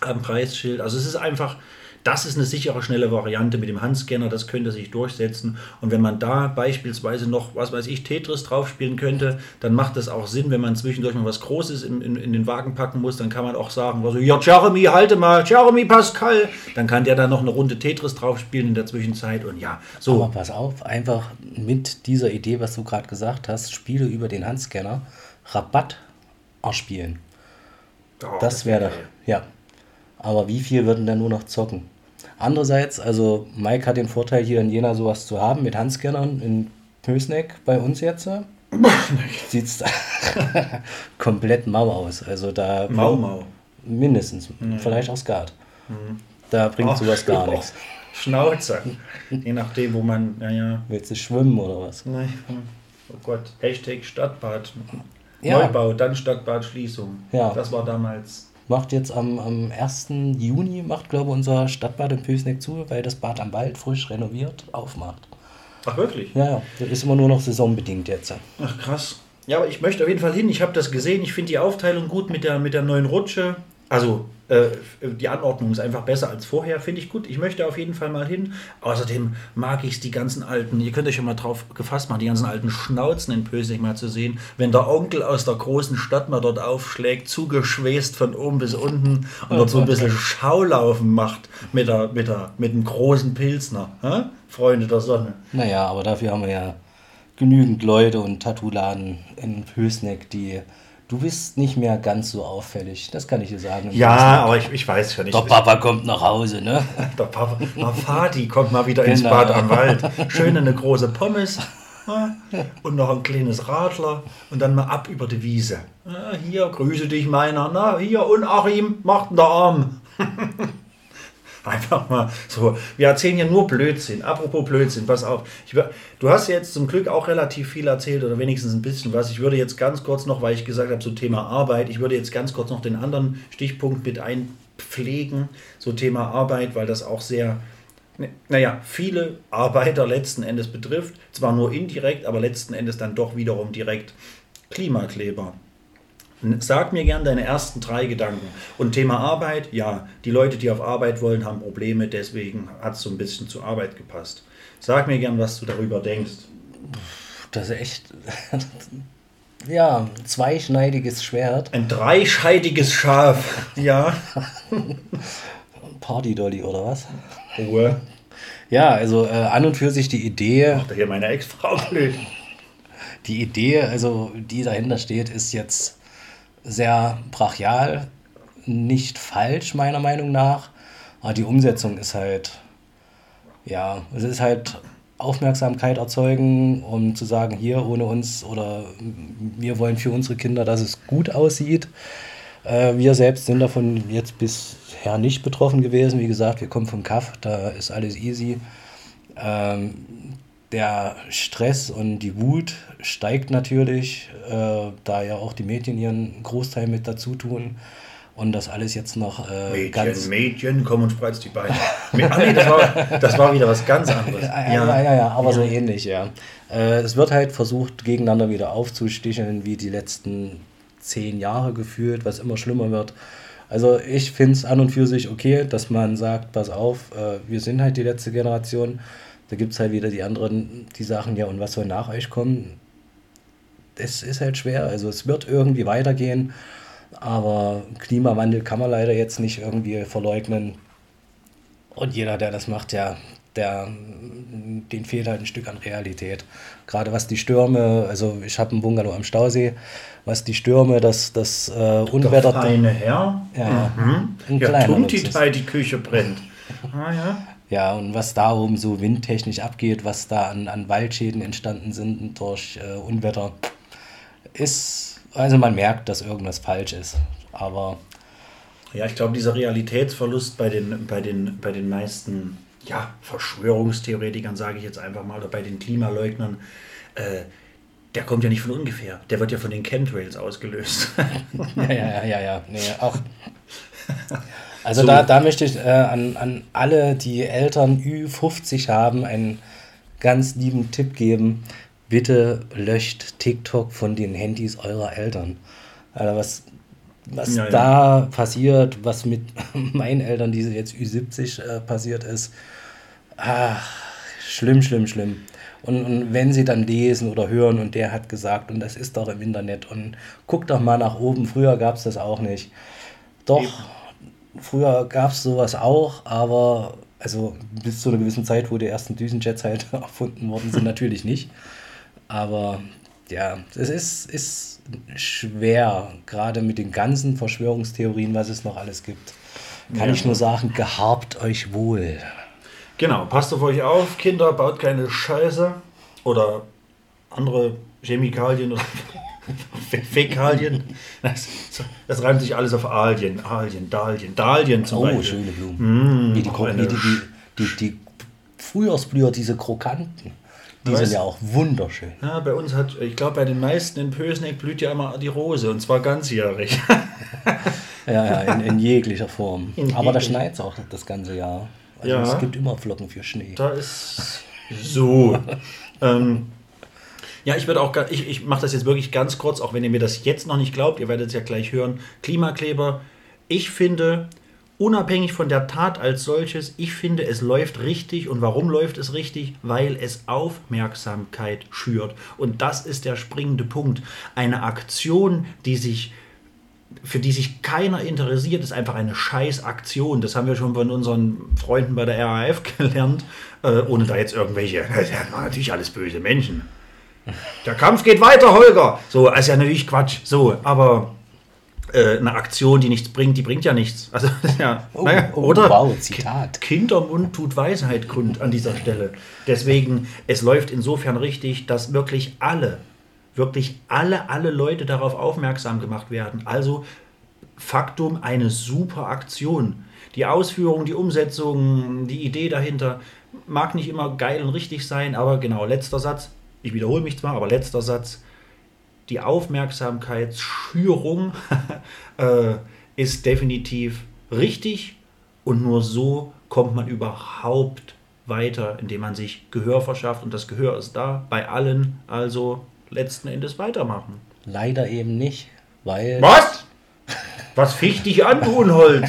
am Preisschild. Also es ist einfach, Das ist eine sichere, schnelle Variante mit dem Handscanner, das könnte sich durchsetzen. Und wenn man da beispielsweise noch, was weiß ich, Tetris draufspielen könnte, dann macht das auch Sinn, wenn man zwischendurch mal was Großes in, in, in den Wagen packen muss, dann kann man auch sagen, also, ja, Jeremy, halte mal, Jeremy Pascal. Dann kann der da noch eine Runde Tetris draufspielen in der Zwischenzeit und ja, so. Aber pass auf, einfach mit dieser Idee, was du gerade gesagt hast, Spiele über den Handscanner, Rabatt erspielen. Oh, Das wäre doch, geil. ja. Aber wie viel würden denn nur noch zocken? Andererseits, also Mike hat den Vorteil, hier in Jena sowas zu haben mit Handscannern in Pösneck bei uns jetzt. Sieht es komplett mau aus. Also da Mau Mau. mindestens, vielleicht auch Skat. Da bringt Ach, sowas gar oh, nichts. Schnauze. Je nachdem, wo man, naja, Willst du schwimmen oder was? nein, oh Gott, Hashtag Stadtbad. Ja. Neubau, dann Stadtbadschließung. Ja. Das war damals. Macht jetzt am, am 1. Juni, macht glaube ich unser Stadtbad in Pösneck zu, weil das Bad am Wald frisch renoviert aufmacht. Ach, wirklich? Ja, ja, das ist immer nur noch saisonbedingt jetzt. Ach, krass. Ja, aber ich möchte auf jeden Fall hin. Ich habe das gesehen. Ich finde die Aufteilung gut mit der, mit der neuen Rutsche. Also, äh, die Anordnung ist einfach besser als vorher. Finde ich gut. Ich möchte auf jeden Fall mal hin. Außerdem mag ich es, die ganzen alten, ihr könnt euch schon mal drauf gefasst machen, die ganzen alten Schnauzen in Pösig mal zu sehen. Wenn der Onkel aus der großen Stadt mal dort aufschlägt, zugeschwäst von oben bis unten und dort so ein bisschen Schaulaufen macht mit, der, mit, der, mit dem großen Pilsner. Hä? Freunde der Sonne. Naja, aber dafür haben wir ja genügend Leute und Tattoo-Laden in Pösneck, die. Du bist nicht mehr ganz so auffällig, das kann ich dir sagen. Ja, aber ich, ich weiß ja nicht. Der Papa kommt nach Hause, ne? Der Papa, der Vati kommt mal wieder ins Genau. Bad am Wald. Schön eine große Pommes ja, und noch ein kleines Radler und dann mal ab über die Wiese. Ja, hier, grüße dich meiner. Na, hier, und Achim, macht der Arm. Einfach mal so. Wir erzählen ja nur Blödsinn. Apropos Blödsinn, pass auf. Ich, du hast jetzt zum Glück auch relativ viel erzählt oder wenigstens ein bisschen was. Ich würde jetzt ganz kurz noch, weil ich gesagt habe, zum Thema Arbeit, ich würde jetzt ganz kurz noch den anderen Stichpunkt mit einpflegen, so Thema Arbeit, weil das auch sehr, ne- naja, viele Arbeiter letzten Endes betrifft. Zwar nur indirekt, aber letzten Endes dann doch wiederum direkt Klimakleber. Sag mir gern deine ersten drei Gedanken. Und Thema Arbeit, ja, die Leute, die auf Arbeit wollen, haben Probleme, deswegen hat es so ein bisschen zur Arbeit gepasst. Sag mir gern, was du darüber denkst. Das ist echt. ja, zweischneidiges Schwert. Ein dreischeidiges Schaf. Ja. Party-Dolly oder was? Ruhe. Ja, also äh, an und für sich die Idee, Macht hier meine Ex-Frau blöd. die Idee, also die dahinter steht, ist jetzt sehr brachial, nicht falsch meiner Meinung nach, aber die Umsetzung ist halt, ja, es ist halt Aufmerksamkeit erzeugen, um zu sagen, hier ohne uns oder wir wollen für unsere Kinder, dass es gut aussieht. Äh, wir selbst sind davon jetzt bisher nicht betroffen gewesen. Wie gesagt, wir kommen vom Kaff, da ist alles easy. Ähm, der Stress und die Wut steigt natürlich, äh, da ja auch die Medien ihren Großteil mit dazu tun und das alles jetzt noch äh, Mädchen, ganz. Mädchen, komm und spreiz die Beine. Ah, nee, das war, das war wieder was ganz anderes. Ja, ja, ja, ja, aber so ähnlich, ja. Äh, es wird halt versucht, gegeneinander wieder aufzusticheln, wie die letzten zehn Jahre gefühlt, was immer schlimmer wird. Also ich finde es an und für sich okay, dass man sagt, pass auf, äh, wir sind halt die letzte Generation. Da gibt es halt wieder die anderen, die sagen, ja, und was soll nach euch kommen? Es ist halt schwer. Also es wird irgendwie weitergehen, aber Klimawandel kann man leider jetzt nicht irgendwie verleugnen. Und jeder, der das macht, ja, der, den fehlt halt ein Stück an Realität. Gerade was die Stürme, also ich habe einen Bungalow am Stausee, was die Stürme, das, das äh, Der Unwetter. feine Herr. Ja. Mhm. Ein Ja, kleiner Tumti Luxus. die Küche brennt. Ah, ja. Ja, und was da oben so windtechnisch abgeht, was da an, an Waldschäden entstanden sind durch äh, Unwetter, ist, also man merkt, dass irgendwas falsch ist. Aber Ja, ich glaube, dieser Realitätsverlust bei den, bei den, bei den meisten ja, Verschwörungstheoretikern, sage ich jetzt einfach mal, oder bei den Klimaleugnern, äh, der kommt ja nicht von ungefähr. Der wird ja von den Chemtrails ausgelöst. ja, ja, ja, ja, ja. Nee, auch. Also So. da, da möchte ich äh, an, an alle, die Eltern Ü50 haben, einen ganz lieben Tipp geben. Bitte löscht TikTok von den Handys eurer Eltern. Also was was Ja, ja. da passiert, was mit meinen Eltern, die jetzt Ü70 äh, passiert ist, ach, schlimm, schlimm, schlimm. Und, und wenn sie dann lesen oder hören und der hat gesagt, und das ist doch im Internet und guck doch mal nach oben, früher gab es das auch nicht. Doch, früher gab es sowas auch, aber also bis zu einer gewissen Zeit, wo die ersten Düsenjets halt erfunden worden sind, natürlich nicht. Aber ja, es ist, ist schwer, gerade mit den ganzen Verschwörungstheorien, was es noch alles gibt. Kann Ja. ich nur sagen, gehabt euch wohl. Genau, passt auf euch auf, Kinder, baut keine Scheiße oder andere Chemikalien oder Fäkalien. Das, das reimt sich alles auf Alien, Alien, Dalien, Dalien zum Oh, Beispiel. schöne Blumen. wie die, die, die, die, die Frühjahrsblüher, diese Krokanten, die sind ja auch wunderschön. Ja, bei uns hat, ich glaube, bei den meisten in Pösneck blüht ja immer die Rose und zwar ganzjährig. Ja, ja, in, in jeglicher Form. In Aber da schneit es auch das ganze Jahr. Also Ja. es gibt immer Flocken für Schnee. Da ist so. ähm, ja, ich würde auch, ich, ich mache das jetzt wirklich ganz kurz, auch wenn ihr mir das jetzt noch nicht glaubt, ihr werdet es ja gleich hören. Klimakleber, ich finde, unabhängig von der Tat als solches, ich finde, es läuft richtig. Und warum läuft es richtig? Weil es Aufmerksamkeit schürt. Und das ist der springende Punkt. Eine Aktion, die sich für die sich keiner interessiert, ist einfach eine Scheißaktion. Das haben wir schon von unseren Freunden bei der RAF gelernt, äh, ohne da jetzt irgendwelche, das sind natürlich alles böse Menschen. Der Kampf geht weiter, Holger. So, ist ja natürlich Quatsch. So, aber äh, eine Aktion, die nichts bringt, die bringt ja nichts. Also, ja, Oh, naja, oh, oder? wow, Zitat. Kindermund tut Weisheit kund an dieser Stelle. Deswegen, es läuft insofern richtig, dass wirklich alle, wirklich alle, alle Leute darauf aufmerksam gemacht werden. Also Faktum, eine super Aktion. Die Ausführung, die Umsetzung, die Idee dahinter mag nicht immer geil und richtig sein, aber genau, letzter Satz, ich wiederhole mich zwar, aber letzter Satz, die Aufmerksamkeitsschürung äh, ist definitiv richtig und nur so kommt man überhaupt weiter, indem man sich Gehör verschafft und das Gehör ist da bei allen, also letzten Endes weitermachen. Leider eben nicht, weil Was? Was ficht dich an, du Unhold?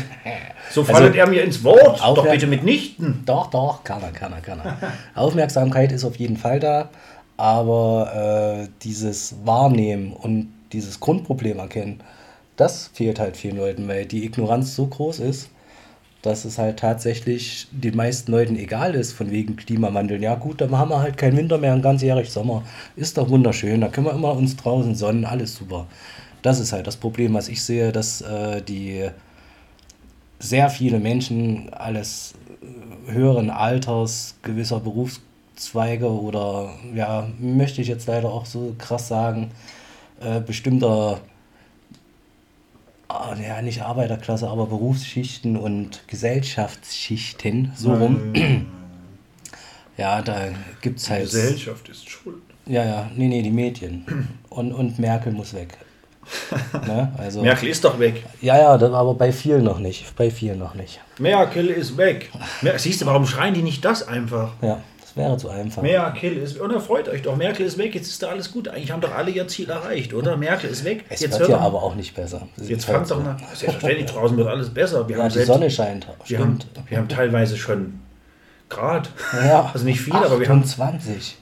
So fallet er mir ins Wort, doch bitte mitnichten. Doch, doch, kann er, kann er, kann er. Aufmerksamkeit ist auf jeden Fall da, aber äh, dieses Wahrnehmen und dieses Grundproblem erkennen, das fehlt halt vielen Leuten, weil die Ignoranz so groß ist, dass es halt tatsächlich den meisten Leuten egal ist, von wegen Klimawandel. Ja gut, dann haben wir halt keinen Winter mehr, ein ganzjährig Sommer. Ist doch wunderschön, da können wir immer uns draußen sonnen, alles super. Das ist halt das Problem, was ich sehe, dass äh, die sehr viele Menschen alles äh, höheren Alters, gewisser Berufszweige oder, ja, möchte ich jetzt leider auch so krass sagen, äh, bestimmter, ah, ja, nicht Arbeiterklasse, aber Berufsschichten und Gesellschaftsschichten, so rum. Ja, da gibt es halt. Gesellschaft ist schuld. Ja, ja, nee, nee, die Medien. Und, und Merkel muss weg. ne? Also, Merkel ist doch weg. ja, ja, aber bei vielen noch nicht. Bei vielen noch nicht. Merkel ist weg. Siehst du, warum schreien die nicht das einfach? Ja, das wäre zu einfach. Merkel ist. Und dann freut euch doch, Merkel ist weg, jetzt ist da alles gut. Eigentlich haben doch alle ihr Ziel erreicht, oder? Merkel ist weg. Es jetzt wird ja aber auch nicht besser. Das Jetzt halt fangt doch mal. Selbstverständlich, draußen wird alles besser. Wir Ja, haben die selbst, Sonne scheint. wir haben, wir haben teilweise schon Grad. Ja, Also nicht viel, aber wir haben 28.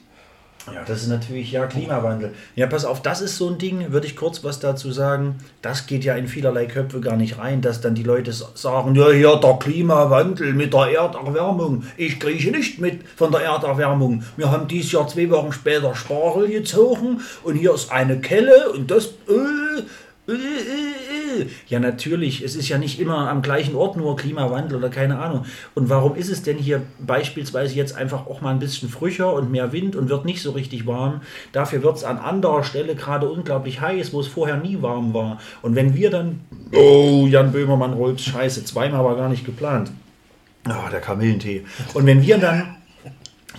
Ja, das ist natürlich ja Klimawandel. Ja, pass auf, das ist so ein Ding, würde ich kurz was dazu sagen. Das geht ja in vielerlei Köpfe gar nicht rein, dass dann die Leute sagen, ja, hier der Klimawandel mit der Erderwärmung. Ich krieche nicht mit von der Erderwärmung. Wir haben dieses Jahr zwei Wochen später Spargel gezogen und hier ist eine Kelle und das... Äh, äh, äh, äh. Ja, natürlich. Es ist ja nicht immer am gleichen Ort nur Klimawandel oder keine Ahnung. Und warum ist es denn hier beispielsweise jetzt einfach auch mal ein bisschen frischer und mehr Wind und wird nicht so richtig warm? Dafür wird es an anderer Stelle gerade unglaublich heiß, wo es vorher nie warm war. Und wenn wir dann. Oh, Jan Böhmermann rollt Scheiße, zweimal war gar nicht geplant. Ah, der Kamillentee. Und wenn wir dann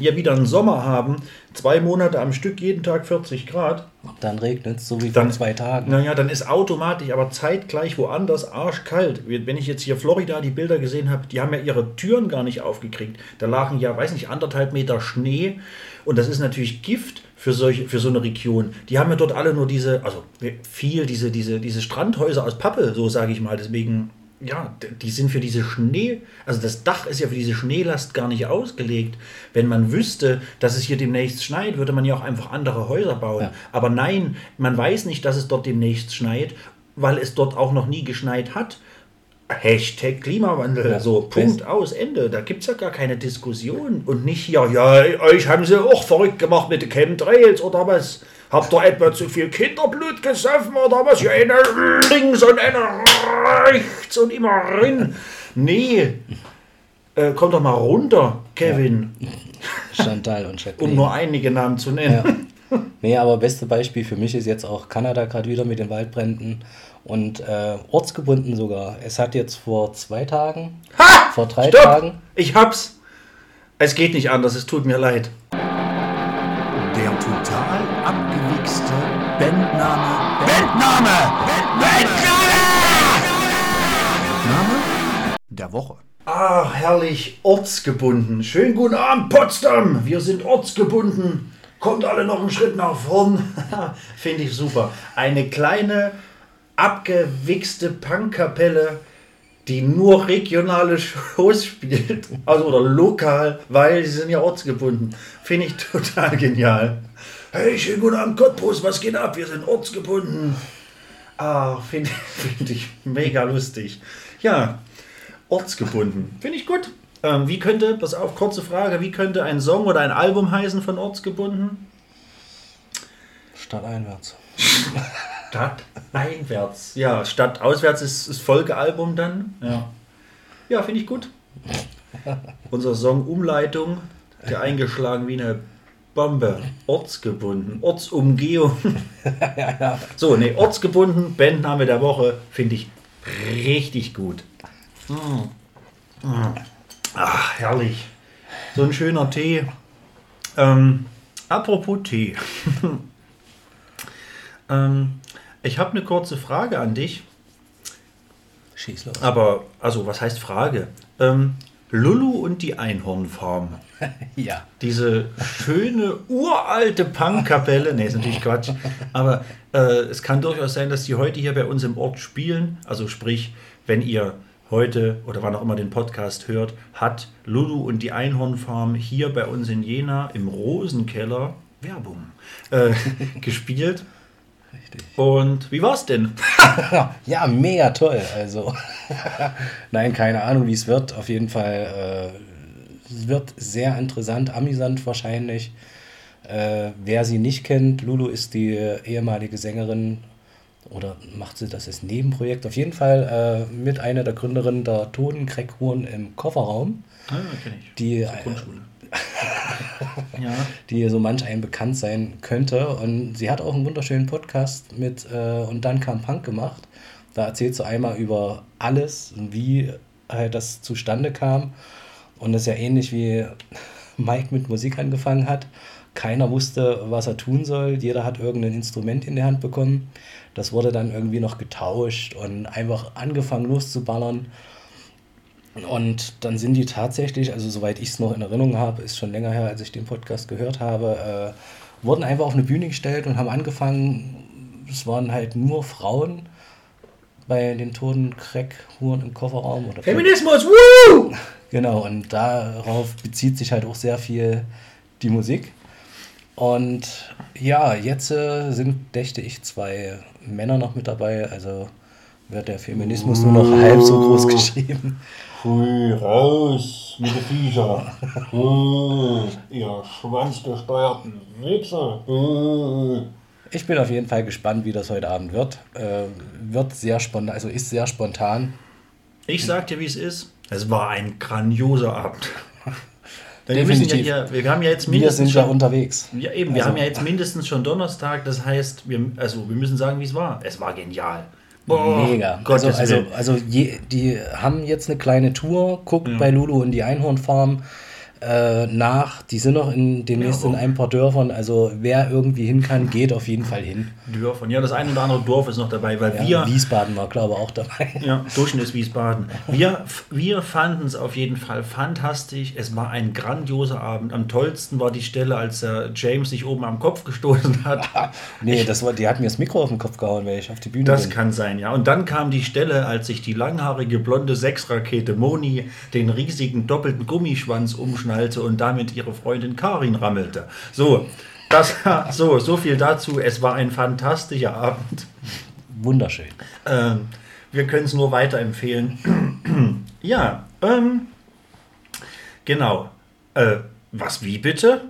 hier wieder einen Sommer haben, zwei Monate am Stück, jeden Tag 40 Grad, Dann regnet es, so wie vor Dann- zwei Tagen. naja, dann ist automatisch, aber zeitgleich woanders arschkalt. Wenn ich jetzt hier Florida die Bilder gesehen habe, die haben ja ihre Türen gar nicht aufgekriegt. Da lagen ja, weiß nicht, anderthalb Meter Schnee. Und das ist natürlich Gift für, solche, für so eine Region. Die haben ja dort alle nur diese, also viel, diese, diese, diese Strandhäuser aus Pappe, so sage ich mal. Deswegen, ja, die sind für diese Schnee, also das Dach ist ja für diese Schneelast gar nicht ausgelegt. Wenn man wüsste, dass es hier demnächst schneit, würde man ja auch einfach andere Häuser bauen. Ja. Aber nein, man weiß nicht, dass es dort demnächst schneit, weil es dort auch noch nie geschneit hat. Hashtag Klimawandel, Ja, so Punkt best- aus, Ende. Da gibt es ja gar keine Diskussion. Und nicht hier, ja, euch haben sie auch verrückt gemacht mit den Chemtrails oder was? Habt ihr etwa zu viel Kinderblut gesoffen oder was? Ja, eine links und eine rechts und immer rein. Nee, äh, komm doch mal runter, Kevin, Chantal und Jacqueline. um nur einige Namen zu nennen. Nee, aber beste Beispiel für mich ist jetzt auch Kanada gerade wieder mit den Waldbränden und äh, ortsgebunden sogar. Es hat jetzt vor zwei Tagen, Ha! vor drei Stopp! Tagen, Ich hab's. Es geht nicht anders, es tut mir leid. Der total abgewichste Bandname. Bandname! Bandname der Woche. Ah, herrlich, ortsgebunden. Schönen guten Abend, Potsdam. Wir sind ortsgebunden. Kommt alle noch einen Schritt nach vorn. Finde ich super. Eine kleine, abgewichste Punkkapelle, die nur regionale Shows spielt. Also oder lokal, weil sie sind ja ortsgebunden. Finde ich total genial. Hey, schönen guten Abend, Cottbus. Was geht ab? Wir sind ortsgebunden. Ah, finde find ich mega lustig. Ja, ortsgebunden. Finde ich gut. Ähm, wie könnte, pass auf, kurze Frage, wie könnte ein Song oder ein Album heißen von ortsgebunden? statt einwärts. Stadt einwärts. Ja, Stadt auswärts ist, ist Folgealbum dann. Ja, ja finde ich gut. Unser Song Umleitung, der eingeschlagen wie eine Bombe. Ortsgebunden, Ortsumgehung. So, ne, ortsgebunden, Bandname der Woche, finde ich richtig gut. Mm. Mm. Ach, herrlich. So ein schöner Tee. Ähm, apropos Tee. ähm, ich habe eine kurze Frage an dich. Schieß los. Aber, also, was heißt Frage? Ähm, Lulu und die Einhornfarm. Ja. Diese schöne, uralte Punkkapelle. Ne, ist natürlich Quatsch. Aber äh, es kann durchaus sein, dass die heute hier bei uns im Ort spielen. Also sprich, wenn ihr heute oder wann auch immer den Podcast hört, hat Lulu und die Einhornfarm hier bei uns in Jena im Rosenkeller Werbung äh, gespielt. Richtig. Und wie war's denn? Ja, mega toll. Also, nein, keine Ahnung, wie es wird. Auf jeden Fall, äh, es wird sehr interessant, amüsant wahrscheinlich. Äh, wer sie nicht kennt, Lulu ist die ehemalige Sängerin oder macht sie das als Nebenprojekt? Auf jeden Fall äh, mit einer der Gründerinnen der Totenkreckhuren im Kofferraum, Ah, kenn ich. die, Grundschule. Ja. die so manch ein bekannt sein könnte. Und sie hat auch einen wunderschönen Podcast mit äh, Und dann kam Punk gemacht. Da erzählt sie einmal über alles, wie halt das zustande kam. Und das ist ja ähnlich wie Mike mit Musik angefangen hat. Keiner wusste, was er tun soll. Jeder hat irgendein Instrument in die Hand bekommen. Das wurde dann irgendwie noch getauscht und einfach angefangen loszuballern. Und dann sind die tatsächlich, also soweit ich es noch in Erinnerung habe, ist schon länger her, als ich den Podcast gehört habe, äh, wurden einfach auf eine Bühne gestellt und haben angefangen, es waren halt nur Frauen bei den toten Crack-Huren im Kofferraum. Oder Feminismus, woo! Genau, und darauf bezieht sich halt auch sehr viel die Musik. Und ja, jetzt äh, sind, dächte ich, zwei Männer noch mit dabei, also wird der Feminismus nur noch halb so groß geschrieben. Hui, raus mit den Viecher. Hui, ihr schwanzgesteuerten Wichser. Hui. Ich bin auf jeden Fall gespannt, wie das heute Abend wird. Äh, wird sehr spontan, also ist sehr spontan. Ich sag dir, wie es ist. Es war ein grandioser Abend. Wir, müssen ja Definitiv. hier, wir haben ja jetzt Wir mindestens sind ja schon, unterwegs. ja, eben, wir Also- haben ja jetzt mindestens schon Donnerstag. Das heißt, wir, also, wir müssen sagen, wie es war. Es war genial. Boah, Mega. Also, Gottes also, Willen. also je, die haben jetzt eine kleine Tour, guckt bei Lulu in die Einhornfarm. Äh, nach. Die sind noch in, demnächst in ein paar Dörfern. Also wer irgendwie hin kann, geht auf jeden Fall hin. Dörfern. Ja, das eine oder andere Dorf ist noch dabei, weil Ja, wir. Wiesbaden war, glaube ich, auch dabei. Ja, Durchschnitt ist Wiesbaden. Wir, wir fanden es auf jeden Fall fantastisch. Es war ein grandioser Abend. Am tollsten war die Stelle, als äh, James sich oben am Kopf gestoßen hat. Nee, das war, die hat mir das Mikro auf den Kopf gehauen, weil ich auf die Bühne Das bin. kann sein, ja. Und dann kam die Stelle, als sich die langhaarige blonde Sechsrakete Moni den riesigen doppelten Gummischwanz umschnallte und damit ihre Freundin Karin rammelte. So, das, so, so viel dazu. Es war ein fantastischer Abend. Wunderschön. Ähm, wir können es nur weiterempfehlen. ja, ähm, genau. Äh, was, wie bitte?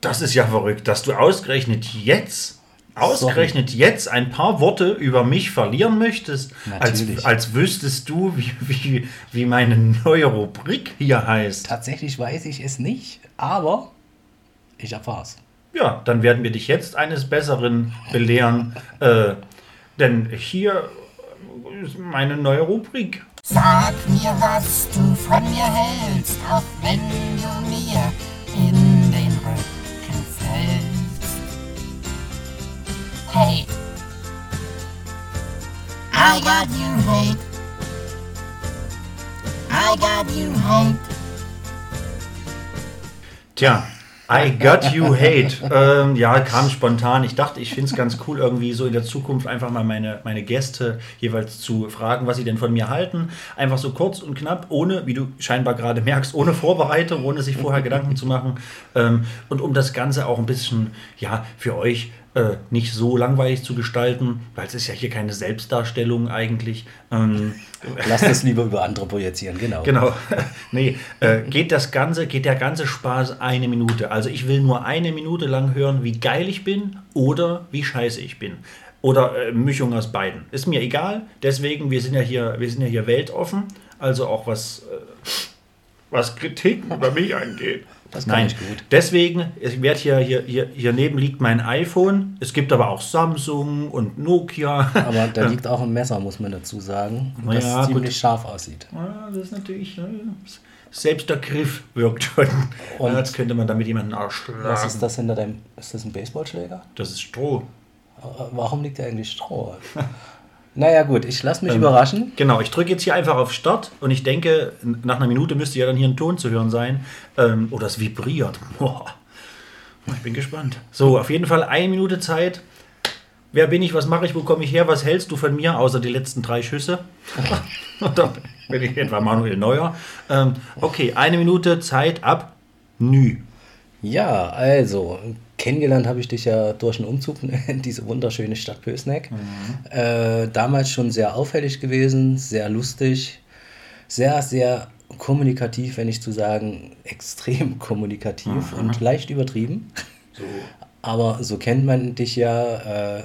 Das ist ja verrückt, dass du ausgerechnet jetzt, ausgerechnet jetzt ein paar Worte über mich verlieren möchtest, als, als wüsstest du, wie, wie, wie meine neue Rubrik hier heißt. Tatsächlich weiß ich es nicht, aber ich erfahr's. Ja, dann werden wir dich jetzt eines Besseren belehren, äh, denn hier ist meine neue Rubrik. Sag mir, was du von mir hältst, auch wenn du mir Hey, I got you hate. I got you hate. Tja, I got you hate. ähm, ja, kam spontan. Ich dachte, ich finde es ganz cool, irgendwie so in der Zukunft einfach mal meine, meine Gäste jeweils zu fragen, was sie denn von mir halten. Einfach so kurz und knapp, ohne, wie du scheinbar gerade merkst, ohne Vorbereitung, ohne sich vorher Gedanken zu machen. Ähm, und um das Ganze auch ein bisschen, ja, für euch äh, nicht so langweilig zu gestalten, weil es ist ja hier keine Selbstdarstellung eigentlich. Ähm, Lass das lieber über andere projizieren, genau. Genau. nee, äh, geht das Ganze, geht der ganze Spaß eine Minute. Also ich will nur eine Minute lang hören, wie geil ich bin oder wie scheiße ich bin. Oder äh, Mischung aus beiden. Ist mir egal. Deswegen, wir sind ja hier, wir sind ja hier weltoffen. Also auch was, äh, was Kritik über mich angeht. Das Nein, ich gut. deswegen, ich werde hier, hier, hier, hier neben liegt mein iPhone. Es gibt aber auch Samsung und Nokia. Aber da liegt auch ein Messer, muss man dazu sagen, das Ja, gut. ziemlich scharf aussieht. Ja, das ist natürlich. Selbst der Griff wirkt schon. Und- als könnte man damit jemanden erschlagen. Was ist das hinter deinem... Ist das ein Baseballschläger? Das ist Stroh. Äh, Warum liegt da eigentlich Stroh? naja gut, ich lasse mich überraschen. Genau, ich drücke jetzt hier einfach auf Start und ich denke, nach einer Minute müsste ja dann hier ein Ton zu hören sein. Ähm, oder es vibriert. Boah. Ich bin gespannt. So, auf jeden Fall eine Minute Zeit. Wer bin ich, was mache ich, wo komme ich her, was hältst du von mir, außer die letzten drei Schüsse? Oder bin ich etwa Manuel Neuer? Ähm, okay, eine Minute Zeit ab. Nü. Ja, also, kennengelernt habe ich dich ja durch einen Umzug in diese wunderschöne Stadt Pösneck. Äh, damals schon sehr auffällig gewesen, sehr lustig, sehr, sehr kommunikativ, wenn nicht zu sagen, extrem kommunikativ und leicht übertrieben. Aber so kennt man dich ja. Äh,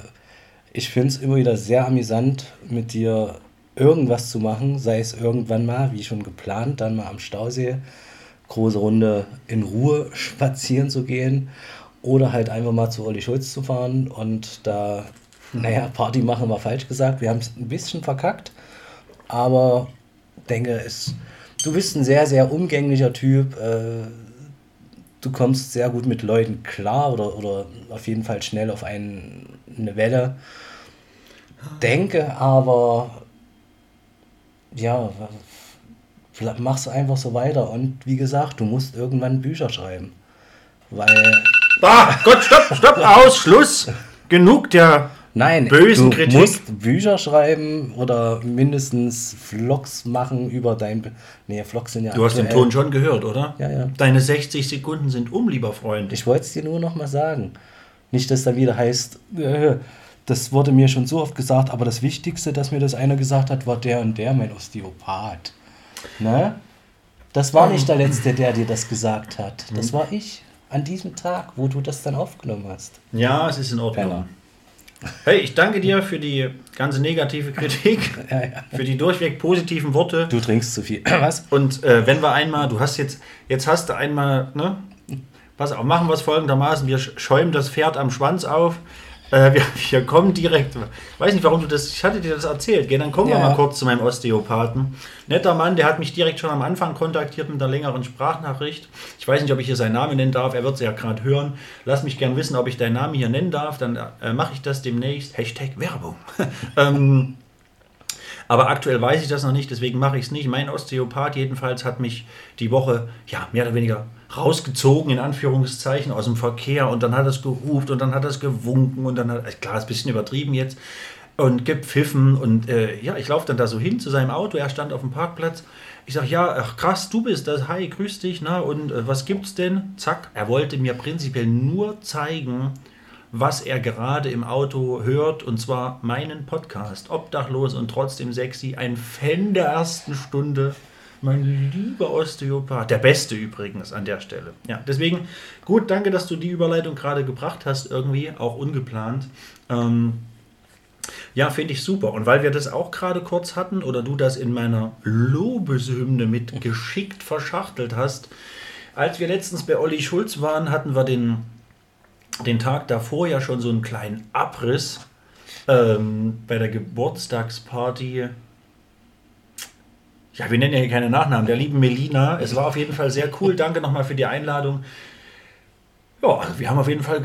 ich finde es immer wieder sehr amüsant, mit dir irgendwas zu machen, sei es irgendwann mal, wie schon geplant, dann mal am Stausee, große Runde in Ruhe spazieren zu gehen oder halt einfach mal zu Olli Schulz zu fahren und da, naja, Party machen war falsch gesagt. Wir haben es ein bisschen verkackt, aber denke, es, du bist ein sehr, sehr umgänglicher Typ. Äh, du kommst sehr gut mit Leuten klar oder, oder auf jeden Fall schnell auf einen, eine Welle. Denke aber, ja, machst du einfach so weiter und wie gesagt, du musst irgendwann Bücher schreiben. Weil, Ah, Gott, stopp, stopp, aus, Schluss. Genug der nein, bösen du Kritik. musst Bücher schreiben oder mindestens Vlogs machen über dein. Nee, Vlogs sind ja. Du hast den. Ton schon gehört, oder? Ja, ja. Deine 60 Sekunden sind um, lieber Freund. Ich wollte es dir nur noch mal sagen. Nicht, dass da wieder heißt, äh, das wurde mir schon so oft gesagt, aber das Wichtigste, dass mir das einer gesagt hat, war der und der, mein Osteopath. Ne? Das war nicht der Letzte, der dir das gesagt hat. Das war ich. An diesem Tag, wo du das dann aufgenommen hast. Ja, es ist in Ordnung. Penner. Hey, ich danke dir für die ganze negative Kritik, Ja, ja. für die durchweg positiven Worte. Du trinkst zu viel. Was? Und äh, wenn wir einmal, du hast jetzt, jetzt hast du einmal, ne? Pass auf, machen wir es folgendermaßen: Wir sch- schäumen das Pferd am Schwanz auf. Äh, wir, wir kommen direkt. Weiß nicht, warum du das. Ich hatte dir das erzählt. Geh, dann kommen wir Ja. mal kurz zu meinem Osteopathen. Netter Mann, der hat mich direkt schon am Anfang kontaktiert mit einer längeren Sprachnachricht. Ich weiß nicht, ob ich hier seinen Namen nennen darf. Er wird es ja gerade hören. Lass mich gern wissen, ob ich deinen Namen hier nennen darf. Dann äh, mache ich das demnächst. Hashtag Werbung. ähm, aber aktuell weiß ich das noch nicht, deswegen mache ich es nicht. Mein Osteopath jedenfalls hat mich die Woche ja mehr oder weniger rausgezogen, in Anführungszeichen, aus dem Verkehr und dann hat es geruft und dann hat es gewunken und dann hat, klar, ist ein bisschen übertrieben jetzt, und gepfiffen und äh, ja, ich laufe dann da so hin zu seinem Auto, er stand auf dem Parkplatz. Ich sage, ja, ach krass, du bist das, hi, grüß dich, na, und äh, was gibt's denn? Zack, er wollte mir prinzipiell nur zeigen, was er gerade im Auto hört, und zwar meinen Podcast. Obdachlos und trotzdem sexy. Ein Fan der ersten Stunde. Mein lieber Osteopath. Der beste übrigens an der Stelle. Ja, deswegen gut, danke, dass du die Überleitung gerade gebracht hast, irgendwie, auch ungeplant. Ähm, ja, finde ich super. Und weil wir das auch gerade kurz hatten oder du das in meiner Lobeshymne mit geschickt verschachtelt hast, als wir letztens bei Olli Schulz waren, hatten wir den, den Tag davor ja schon so einen kleinen Abriss ähm, bei der Geburtstagsparty. Ja, wir nennen ja hier keine Nachnamen, der lieben Melina. Es war auf jeden Fall sehr cool. Danke nochmal für die Einladung. Ja, also wir haben auf jeden Fall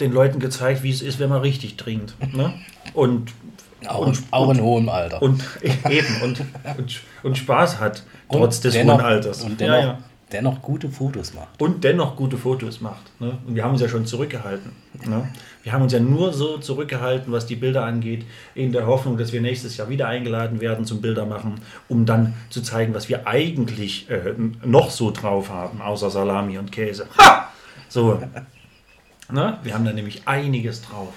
den Leuten gezeigt, wie es ist, wenn man richtig trinkt. Ne? Und, Auch, und, auch und, in hohem Alter. und eben und, und, und Spaß hat, trotz des dennoch- hohen Alters. Und ja, dennoch, ja. Dennoch gute Fotos macht. Und dennoch gute Fotos macht. Ne? Und wir haben uns ja schon zurückgehalten. Ne? Wir haben uns ja nur so zurückgehalten, was die Bilder angeht, in der Hoffnung, dass wir nächstes Jahr wieder eingeladen werden zum Bildermachen, um dann zu zeigen, was wir eigentlich äh, noch so drauf haben, außer Salami und Käse. Ha! So. Ne? Wir haben da nämlich einiges drauf.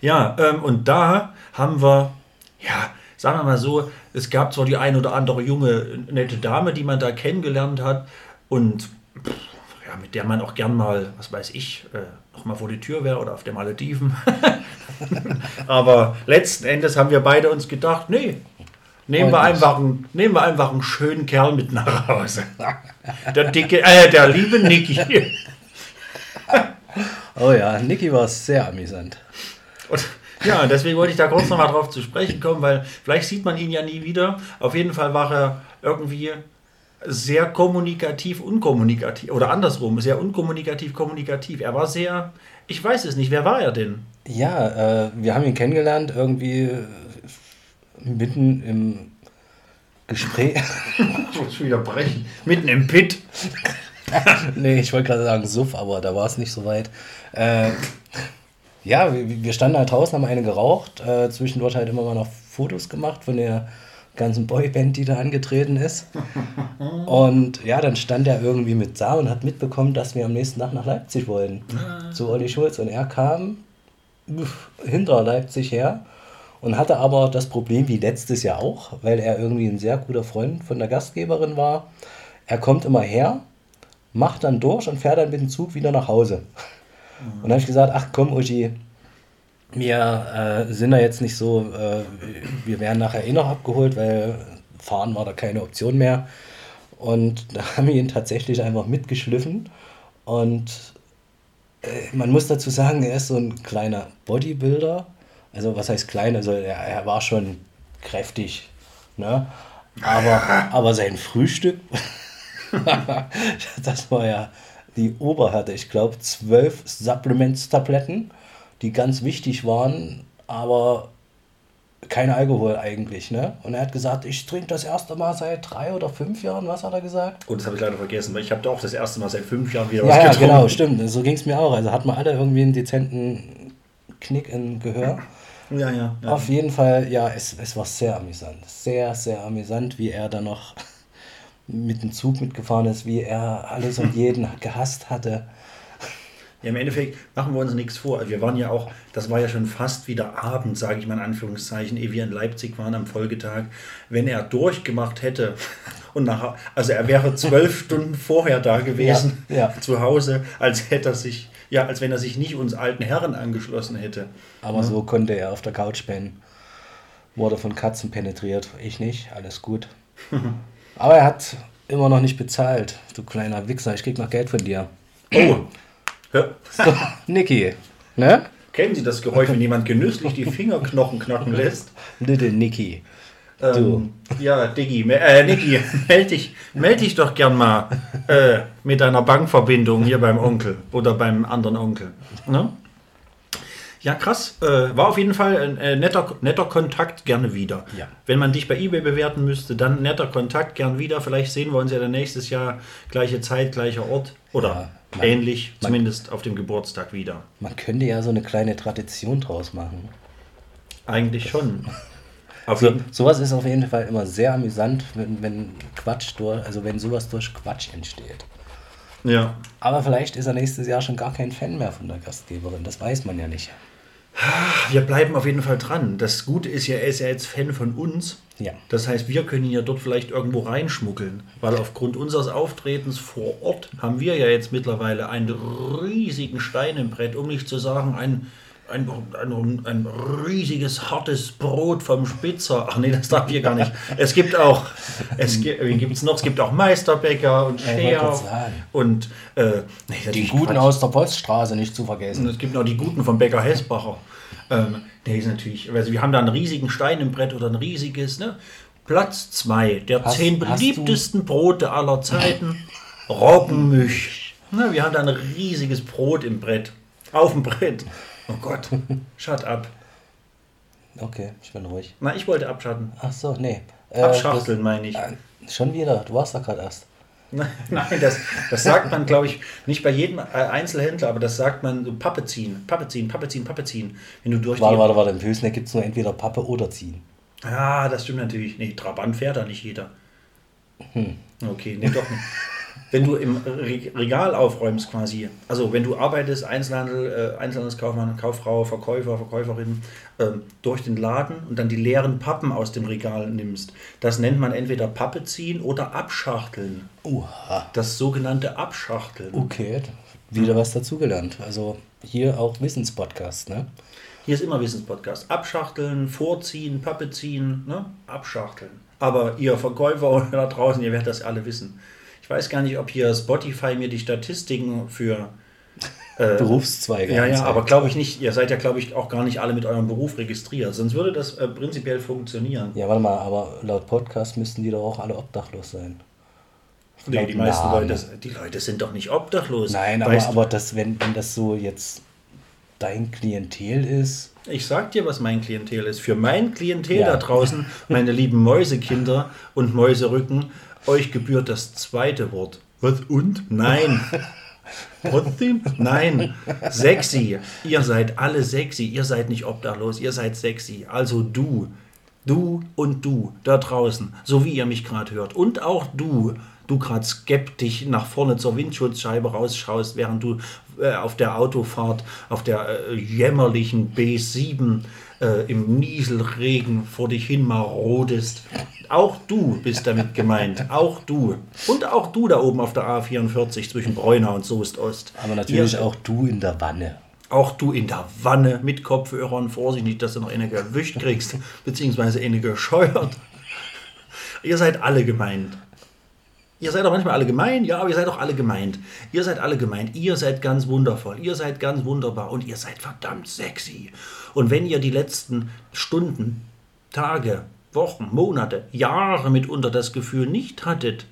Ja, ähm, und da haben wir, ja, sagen wir mal so, es gab zwar die ein oder andere junge, nette Dame, die man da kennengelernt hat und pff, ja, mit der man auch gern mal, was weiß ich, äh, noch mal vor die Tür wäre oder auf der Malediven. Aber letzten Endes haben wir beide uns gedacht, nee, nehmen wir, einfach einen, nehmen wir einfach einen schönen Kerl mit nach Hause. Der dicke, äh, der liebe Niki. Oh ja, Niki war sehr amüsant. Und, ja, deswegen wollte ich da kurz nochmal drauf zu sprechen kommen, weil vielleicht sieht man ihn ja nie wieder. Auf jeden Fall war er irgendwie sehr kommunikativ, unkommunikativ oder andersrum, sehr unkommunikativ, kommunikativ. Er war sehr, ich weiß es nicht, wer war er denn? Ja, äh, wir haben ihn kennengelernt irgendwie äh, mitten im Gespräch. Ich muss wieder brechen. Mitten im Pit. nee, ich wollte gerade sagen Suff, aber da war es nicht so weit. Äh, ja, wir, wir standen halt draußen, haben eine geraucht, äh, zwischendurch halt immer mal noch Fotos gemacht von der ganzen Boyband, die da angetreten ist. Und ja, dann stand er irgendwie mit da und hat mitbekommen, dass wir am nächsten Tag nach Leipzig wollten. Zu Olli Schulz. Und er kam hinter Leipzig her und hatte aber das Problem wie letztes Jahr auch, weil er irgendwie ein sehr guter Freund von der Gastgeberin war. Er kommt immer her, macht dann durch und fährt dann mit dem Zug wieder nach Hause. Und dann habe ich gesagt, ach komm, Uschi, wir äh, sind da jetzt nicht so, äh, wir werden nachher eh noch abgeholt, weil fahren war da keine Option mehr. Und da haben wir ihn tatsächlich einfach mitgeschliffen. Und äh, man muss dazu sagen, er ist so ein kleiner Bodybuilder. Also was heißt klein? Also er, er war schon kräftig. Ne? Aber, aber sein Frühstück, das war ja die Oberhärte. Ich glaube, zwölf Supplements-Tabletten, die ganz wichtig waren, aber kein Alkohol eigentlich. Ne? Und er hat gesagt, ich trinke das erste Mal seit drei oder fünf Jahren. Was hat er gesagt? Oh, das habe ich leider vergessen, weil ich habe da auch das erste Mal seit fünf Jahren wieder was Ja, ja, getrunken. genau, stimmt. So ging es mir auch. Also hat man alle irgendwie einen dezenten Knick im Gehör. Ja, ja. ja. Auf jeden Fall, ja, es, es war sehr amüsant. Sehr, sehr amüsant, wie er dann noch mit dem Zug mitgefahren ist, wie er alles und jeden gehasst hatte. Ja, im Endeffekt machen wir uns nichts vor. Wir waren ja auch, das war ja schon fast wieder Abend, sage ich mal in Anführungszeichen, ehe wir in Leipzig waren am Folgetag. Wenn er durchgemacht hätte und nach, also er wäre zwölf Stunden vorher da gewesen, Ja, ja. zu Hause, als hätte er sich, ja, als wenn er sich nicht uns alten Herren angeschlossen hätte. Aber so konnte er auf der Couch pennen. Wurde von Katzen penetriert. Ich nicht, alles gut. Aber er hat immer noch nicht bezahlt, du kleiner Wichser. Ich krieg noch Geld von dir. Oh, So, Niki, ne? Kennen Sie das Geräusch, wenn jemand genüsslich die Fingerknochen knacken lässt? Little Nicky. Ähm, ja, Diggi, äh, Niki, meld dich, meld dich doch gern mal äh, mit deiner Bankverbindung hier beim Onkel oder beim anderen Onkel. Ne? Ja, krass. Äh, war auf jeden Fall ein äh, netter, netter Kontakt, gerne wieder. Ja. Wenn man dich bei eBay bewerten müsste, dann netter Kontakt, gern wieder. Vielleicht sehen wir uns ja dann nächstes Jahr, gleiche Zeit, gleicher Ort oder Ja, man- ähnlich, zumindest auf dem Geburtstag wieder. Man könnte ja so eine kleine Tradition draus machen. Eigentlich schon. Auf So, sowas ist auf jeden Fall immer sehr amüsant, wenn, wenn Quatsch durch, also wenn sowas durch Quatsch entsteht. Ja. Aber vielleicht ist er nächstes Jahr schon gar kein Fan mehr von der Gastgeberin. Das weiß man ja nicht. Wir bleiben auf jeden Fall dran. Das Gute ist ja, er ist ja jetzt Fan von uns. Ja. Das heißt, wir können ihn ja dort vielleicht irgendwo reinschmuggeln, weil aufgrund unseres Auftretens vor Ort haben wir ja jetzt mittlerweile einen riesigen Stein im Brett, um nicht zu sagen, ein, ein, ein, ein riesiges, hartes Brot vom Spitzer. Ach nee, das darf ich gar nicht. Es gibt auch, es gibt, gibt's noch? Es gibt auch Meisterbäcker und Scheer und äh, nee, Die Guten Quatsch. aus der Poststraße nicht zu Und vergessen. es gibt noch die Guten vom Bäcker Hessbacher. Ähm, der ist natürlich, also wir haben da einen riesigen Stein im Brett oder ein riesiges, ne? Platz 2 der Hast- zehn beliebtesten Brote aller Zeiten. Roggenmisch. Ne, wir haben da ein riesiges Brot im Brett. Auf dem Brett. Oh Gott, shut up. Okay, ich bin ruhig. Na, ich wollte abschatten. Ach so, nee. Äh, Abschachteln meine ich. äh, Schon wieder, du warst da gerade erst. Nein, das, das sagt man, glaube ich, nicht bei jedem äh, Einzelhändler, aber das sagt man so Pappe ziehen, Pappe ziehen, Pappe ziehen, Pappe ziehen. Wenn du durch Warte, warte, warte, im Hülsneck gibt es nur entweder Pappe oder Ziehen. Ja, das stimmt natürlich. Nee, Trabant fährt da nicht jeder. Okay, nee, doch nicht. Wenn du im Re- Regal aufräumst quasi, also wenn du arbeitest, Einzelhandel, äh, Einzelhandelskaufmann, Kauffrau, Verkäufer, Verkäuferin, ähm, durch den Laden und dann die leeren Pappen aus dem Regal nimmst, das nennt man entweder Pappe ziehen oder Abschachteln. Uha. Das sogenannte Abschachteln. Okay, wieder was dazugelernt. Also hier auch Wissenspodcast, ne? Hier ist immer Wissenspodcast. Abschachteln, vorziehen, Pappe ziehen, ne? Abschachteln. Aber ihr Verkäufer da draußen, ihr werdet das alle wissen. Ich weiß gar nicht, ob hier Spotify mir die Statistiken für. Berufszweige. Ja, ja, aber glaube ich nicht. Ihr seid ja, glaube ich, auch gar nicht alle mit eurem Beruf registriert. Sonst würde das äh, prinzipiell funktionieren. Ja, warte mal, aber laut Podcast müssten die doch auch alle obdachlos sein. Nee, die meisten. Leute, die Leute sind doch nicht obdachlos. Nein, aber, Weißt aber das, wenn, wenn das so jetzt dein Klientel ist, Ich sag dir, was mein Klientel ist. Für mein Klientel Ja. da draußen, meine lieben Mäusekinder und Mäuserücken, euch gebührt das zweite Wort. Was und? Nein. Trotzdem? Nein. Sexy. Ihr seid alle sexy. Ihr seid nicht obdachlos. Ihr seid sexy. Also du. Du und du da draußen. So wie ihr mich gerade hört. Und auch du. Du gerade skeptisch nach vorne zur Windschutzscheibe rausschaust, während du äh, auf der Autofahrt, auf der äh, jämmerlichen B7 äh, im Nieselregen vor dich hin marodest. Auch du bist damit gemeint. Auch du. Und auch du da oben auf der A44 zwischen Bräunau und Soest Ost. aber natürlich Ihr- auch du in der Wanne. auch du in der Wanne mit Kopfhörern, Vorsicht nicht, dass du noch eine gewischt kriegst, beziehungsweise eine gescheuert. Ihr seid alle gemeint. Ihr seid auch manchmal alle gemein, ja, aber ihr seid auch alle gemeint. Ihr seid alle gemeint. Ihr seid ganz wundervoll. Ihr seid ganz wunderbar und ihr seid verdammt sexy. Und wenn ihr die letzten Stunden, Tage, Wochen, Monate, Jahre mitunter das Gefühl nicht hattet,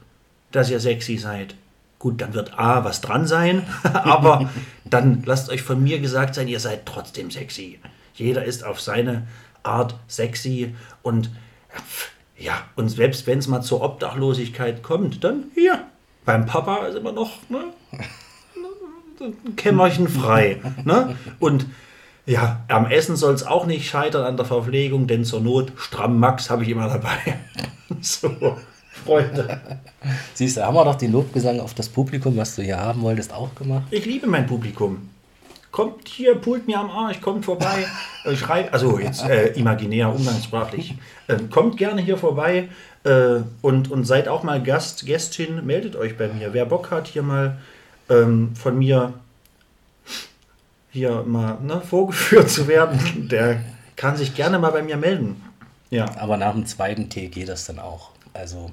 dass ihr sexy seid, gut, dann wird A was dran sein, aber dann lasst euch von mir gesagt sein, ihr seid trotzdem sexy. Jeder ist auf seine Art sexy und ja, und selbst wenn es mal zur Obdachlosigkeit kommt, dann hier, beim Papa ist immer noch ne, ein Kämmerchen frei. Ne? Und ja, am Essen soll es auch nicht scheitern an der Verpflegung, denn zur Not, stramm Max habe ich immer dabei. so, Freunde. Siehst du, haben wir doch den Lobgesang auf das Publikum, was du hier haben wolltest, auch gemacht. Ich liebe mein Publikum. Kommt hier, pult mir am Arsch, kommt vorbei. Äh, Schreibt, also jetzt äh, imaginär, umgangssprachlich. Ähm, kommt gerne hier vorbei äh, und, und seid auch mal Gast, Gästin, meldet euch bei mir. Wer Bock hat, hier mal ähm, von mir hier mal ne, vorgeführt zu werden, der kann sich gerne mal bei mir melden. Ja. Aber nach dem zweiten Tee geht das dann auch. Also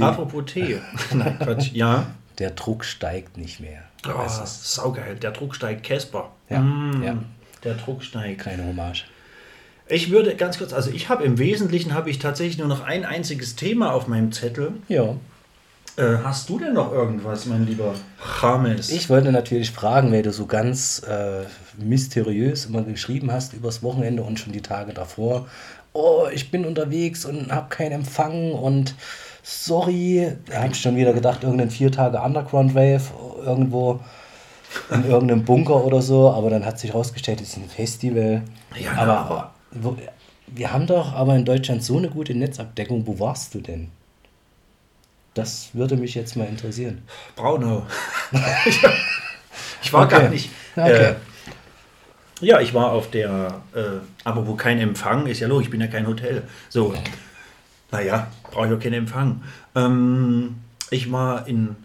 Apropos Tee. Nein, Quatsch. Ja. der Druck steigt nicht mehr. Oh, saugeil. Der Druck steigt Casper. ja, Mm. ja. Der Druck steigt. Kleine Hommage. Ich würde ganz kurz, also ich habe im Wesentlichen habe ich tatsächlich nur noch ein einziges Thema auf meinem Zettel. Ja. Äh, hast du denn noch irgendwas, mein lieber James? Ich wollte natürlich fragen, weil du so ganz äh, mysteriös immer geschrieben hast übers Wochenende und schon die Tage davor. Oh, ich bin unterwegs und habe keinen Empfang und sorry. Da habe ich schon wieder gedacht, irgendein vier Tage Underground Wave irgendwo in irgendeinem Bunker oder so. Aber dann hat sich herausgestellt, es ist ein Festival. Ja, aber, aber- wo, wir haben doch aber in Deutschland so eine gute Netzabdeckung. Wo warst du denn? Das würde mich jetzt mal interessieren. Braunau. ich war Okay. gar nicht. Okay. Äh, ja, ich war auf der, äh, aber wo kein Empfang ist, ja logisch, ich bin ja kein Hotel. So, naja, brauche ich auch keinen Empfang. Ähm, ich war in,